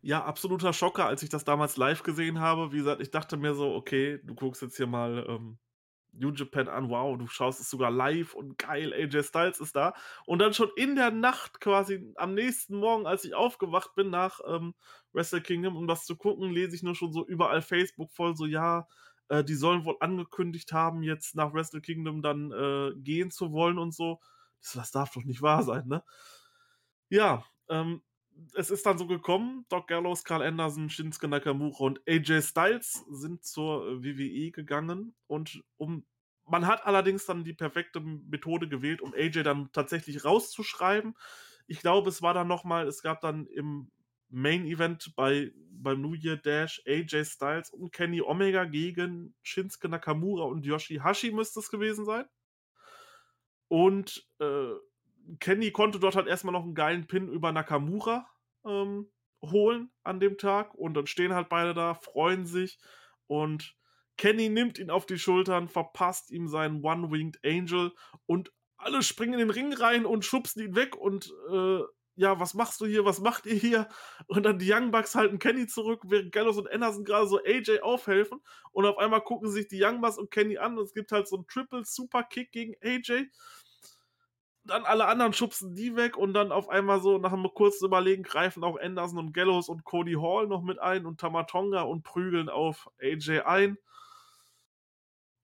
ja, absoluter Schocker, als ich das damals live gesehen habe. Wie gesagt, ich dachte mir so, okay, du guckst jetzt hier mal ähm, New Japan an, wow, du schaust es sogar live und geil, AJ Styles ist da. Und dann schon in der Nacht quasi am nächsten Morgen, als ich aufgewacht bin nach ähm, Wrestle Kingdom, um das zu gucken, lese ich nur schon so überall Facebook voll, so ja, äh, die sollen wohl angekündigt haben, jetzt nach Wrestle Kingdom dann äh, gehen zu wollen und so. Das, das darf doch nicht wahr sein, ne? Ja, ähm, es ist dann so gekommen, Doc Gallows, Carl Anderson, Shinsuke Nakamura und AJ Styles sind zur WWE gegangen und um man hat allerdings dann die perfekte Methode gewählt, um AJ dann tatsächlich rauszuschreiben. Ich glaube, es war dann nochmal, es gab dann im Main Event bei, beim New Year Dash AJ Styles und Kenny Omega gegen Shinsuke Nakamura und Yoshihashi müsste es gewesen sein. Und äh, Kenny konnte dort halt erstmal noch einen geilen Pin über Nakamura ähm, holen an dem Tag und dann stehen halt beide da, freuen sich und Kenny nimmt ihn auf die Schultern, verpasst ihm seinen One-Winged Angel und alle springen in den Ring rein und schubsen ihn weg und äh, ja, was machst du hier, was macht ihr hier? Und dann die Young Bucks halten Kenny zurück, während Gallows und Anderson gerade so AJ aufhelfen und auf einmal gucken sich die Young Bucks und Kenny an und es gibt halt so einen Triple Super Kick gegen AJ dann alle anderen schubsen die weg und dann auf einmal so nach einem kurzen Überlegen greifen auch Anderson und Gallows und Cody Hall noch mit ein und Tamatonga und prügeln auf AJ ein.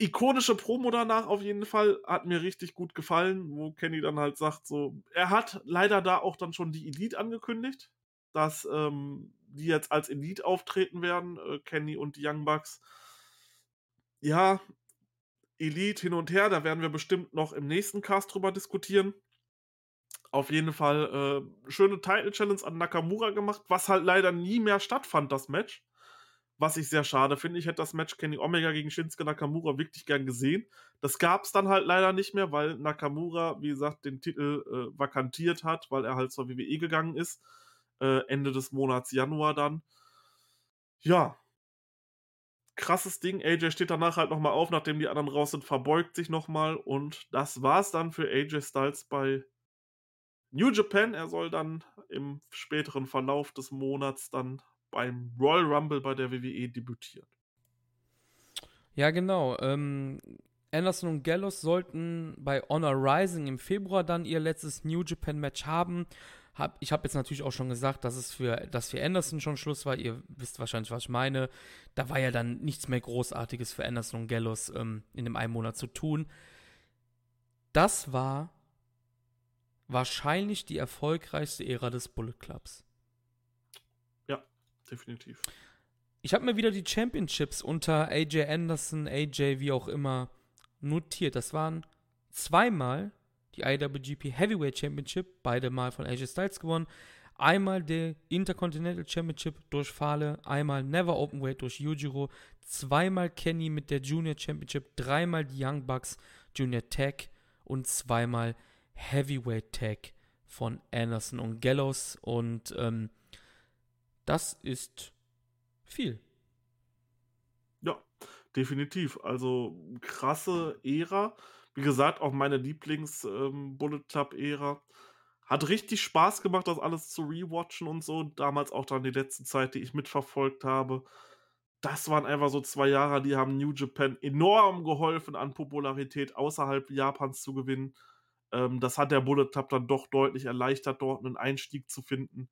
Ikonische Promo danach auf jeden Fall, hat mir richtig gut gefallen, wo Kenny dann halt sagt so, er hat leider da auch dann schon die Elite angekündigt. dass ähm, die jetzt als Elite auftreten werden, äh, Kenny und die Young Bucks. Ja, Elite hin und her, da werden wir bestimmt noch im nächsten Cast drüber diskutieren. Auf jeden Fall äh, schöne Title Challenge an Nakamura gemacht, was halt leider nie mehr stattfand, das Match. Was ich sehr schade finde. Ich hätte das Match Kenny Omega gegen Shinsuke Nakamura wirklich gern gesehen. Das gab es dann halt leider nicht mehr, weil Nakamura, wie gesagt, den Titel äh, vakantiert hat, weil er halt zur WWE gegangen ist. Äh, Ende des Monats Januar dann. Ja, krasses Ding. AJ steht danach halt nochmal auf, nachdem die anderen raus sind, verbeugt sich nochmal und das war's dann für AJ Styles bei New Japan. Er soll dann im späteren Verlauf des Monats dann beim Royal Rumble bei der WWE debütieren. Ja, genau. Ähm, Anderson und Gallows sollten bei Honor Rising im Februar dann ihr letztes New Japan Match haben. Hab, ich habe jetzt natürlich auch schon gesagt, dass es für, dass für Anderson schon Schluss war. Ihr wisst wahrscheinlich, was ich meine. Da war ja dann nichts mehr Großartiges für Anderson und Gallows ähm, in dem einen Monat zu tun. Das war wahrscheinlich die erfolgreichste Ära des Bullet Clubs. Ja, definitiv. Ich habe mir wieder die Championships unter AJ Anderson, AJ, wie auch immer, notiert. Das waren zweimal die IWGP Heavyweight Championship, beide mal von AJ Styles gewonnen. Einmal der Intercontinental Championship durch Fale, einmal Never Openweight durch Yujiro, zweimal Kenny mit der Junior Championship, dreimal die Young Bucks Junior Tag und zweimal Heavyweight Tag von Anderson und Gallows. Und ähm, das ist viel. Ja, definitiv. Also krasse Ära. Wie gesagt, auch meine Lieblings-Bullet ähm, Club-Ära. Hat richtig Spaß gemacht, das alles zu rewatchen und so. Damals auch dann die letzte Zeit, die ich mitverfolgt habe. Das waren einfach so zwei Jahre, die haben New Japan enorm geholfen, an Popularität außerhalb Japans zu gewinnen. Ähm, das hat der Bullet Club dann doch deutlich erleichtert, dort einen Einstieg zu finden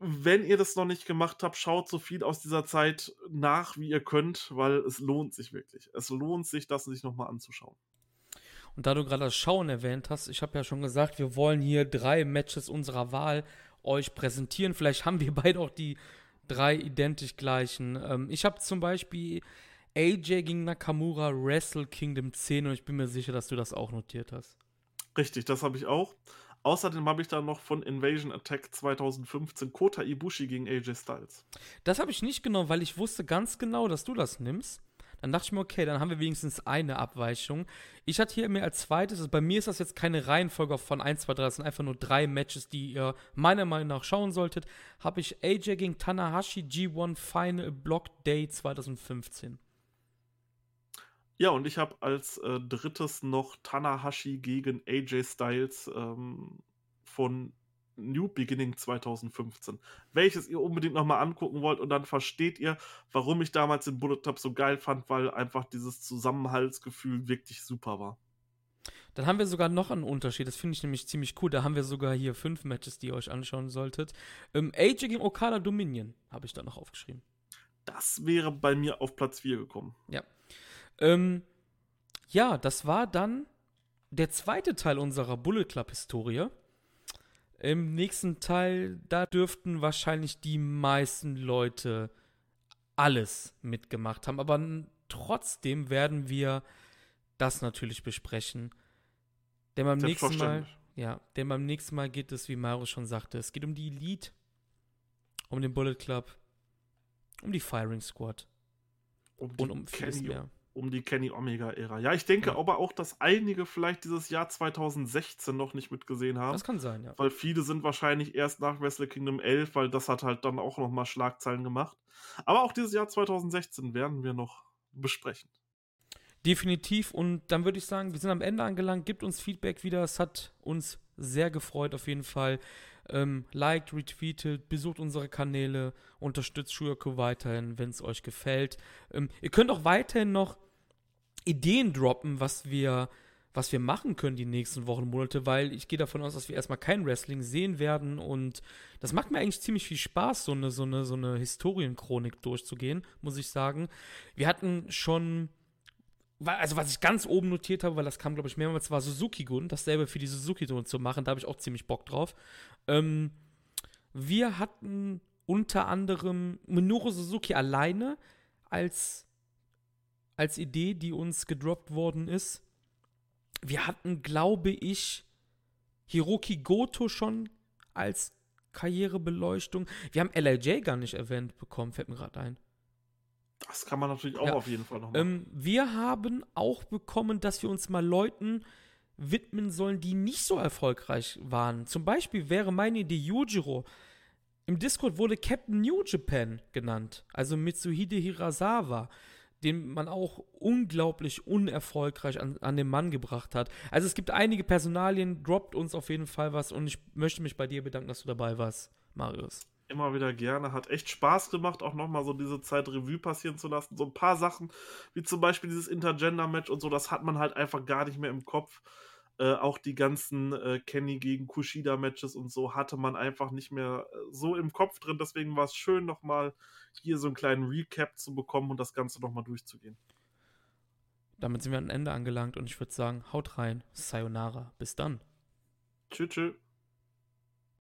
wenn ihr das noch nicht gemacht habt, schaut so viel aus dieser Zeit nach, wie ihr könnt, weil es lohnt sich wirklich. Es lohnt sich, das sich nochmal anzuschauen. Und da du gerade das Schauen erwähnt hast, ich habe ja schon gesagt, wir wollen hier drei Matches unserer Wahl euch präsentieren. Vielleicht haben wir beide auch die drei identisch gleichen. Ähm, ich habe zum Beispiel AJ gegen Nakamura Wrestle Kingdom 10 und ich bin mir sicher, dass du das auch notiert hast. Richtig, das habe ich auch. Außerdem habe ich da noch von Invasion Attack 2015 Kota Ibushi gegen AJ Styles. Das habe ich nicht genommen, weil ich wusste ganz genau, dass du das nimmst. Dann dachte ich mir, okay, dann haben wir wenigstens eine Abweichung. Ich hatte hier mir als zweites, also bei mir ist das jetzt keine Reihenfolge von 1, 2, 3, das sind einfach nur drei Matches, die ihr meiner Meinung nach schauen solltet. Habe ich AJ gegen Tanahashi G1 Final Block Day 2015. Ja, und ich habe als äh, drittes noch Tanahashi gegen AJ Styles ähm, von New Beginning 2015, welches ihr unbedingt nochmal angucken wollt und dann versteht ihr, warum ich damals den Bullet Club so geil fand, weil einfach dieses Zusammenhaltsgefühl wirklich super war. Dann haben wir sogar noch einen Unterschied, das finde ich nämlich ziemlich cool. Da haben wir sogar hier fünf Matches, die ihr euch anschauen solltet. Ähm, AJ gegen Okada Dominion habe ich da noch aufgeschrieben. Das wäre bei mir auf Platz 4 gekommen. Ja. Ähm, ja, das war dann der zweite Teil unserer Bullet Club-Historie. Im nächsten Teil, da dürften wahrscheinlich die meisten Leute alles mitgemacht haben. Aber trotzdem werden wir das natürlich besprechen. Denn beim nächsten Mal, ja, denn beim nächsten Mal geht es, wie Mario schon sagte, es geht um die Elite, um den Bullet Club, um die Firing Squad um und um vieles mehr um die Kenny Omega-Ära. Ja, ich denke ja. aber auch, dass einige vielleicht dieses Jahr 2016 noch nicht mitgesehen haben. Das kann sein, ja. Weil viele sind wahrscheinlich erst nach Wrestle Kingdom 11, weil das hat halt dann auch nochmal Schlagzeilen gemacht. Aber auch dieses Jahr 2016 werden wir noch besprechen. Definitiv. Und dann würde ich sagen, wir sind am Ende angelangt. Gibt uns Feedback wieder. Es hat uns sehr gefreut auf jeden Fall. Ähm, liked, retweetet, besucht unsere Kanäle, unterstützt Shuyaku weiterhin, wenn es euch gefällt. Ähm, ihr könnt auch weiterhin noch Ideen droppen, was wir, was wir machen können die nächsten Wochen, Monate, weil ich gehe davon aus, dass wir erstmal kein Wrestling sehen werden und das macht mir eigentlich ziemlich viel Spaß, so eine, so eine, so eine Historienchronik durchzugehen, muss ich sagen. Wir hatten schon also was ich ganz oben notiert habe, weil das kam, glaube ich, mehrmals, war Suzuki-Gun, dasselbe für die Suzuki-Gun zu machen, da habe ich auch ziemlich Bock drauf. Ähm, wir hatten unter anderem Minoru Suzuki alleine als, als Idee, die uns gedroppt worden ist. Wir hatten, glaube ich, Hiroki Goto schon als Karrierebeleuchtung. Wir haben LIJ gar nicht erwähnt bekommen, fällt mir gerade ein. Das kann man natürlich auch Ja. auf jeden Fall noch machen. Ähm, wir haben auch bekommen, dass wir uns mal Leuten widmen sollen, die nicht so erfolgreich waren. Zum Beispiel wäre meine Idee Yujiro. Im Discord wurde Captain New Japan genannt, also Mitsuhide Hirasawa, den man auch unglaublich unerfolgreich an, an den Mann gebracht hat. Also es gibt einige Personalien, droppt uns auf jeden Fall was und ich möchte mich bei dir bedanken, dass du dabei warst, Marius. Immer wieder gerne. Hat echt Spaß gemacht, auch nochmal so diese Zeit Revue passieren zu lassen. So ein paar Sachen, wie zum Beispiel dieses Intergender-Match und so, das hat man halt einfach gar nicht mehr im Kopf. Äh, auch die ganzen äh, Kenny gegen Kushida-Matches und so hatte man einfach nicht mehr äh, so im Kopf drin. Deswegen war es schön, nochmal hier so einen kleinen Recap zu bekommen und das Ganze nochmal durchzugehen. Damit sind wir am Ende angelangt und ich würde sagen, haut rein, Sayonara, bis dann. Tschüss, tschüss.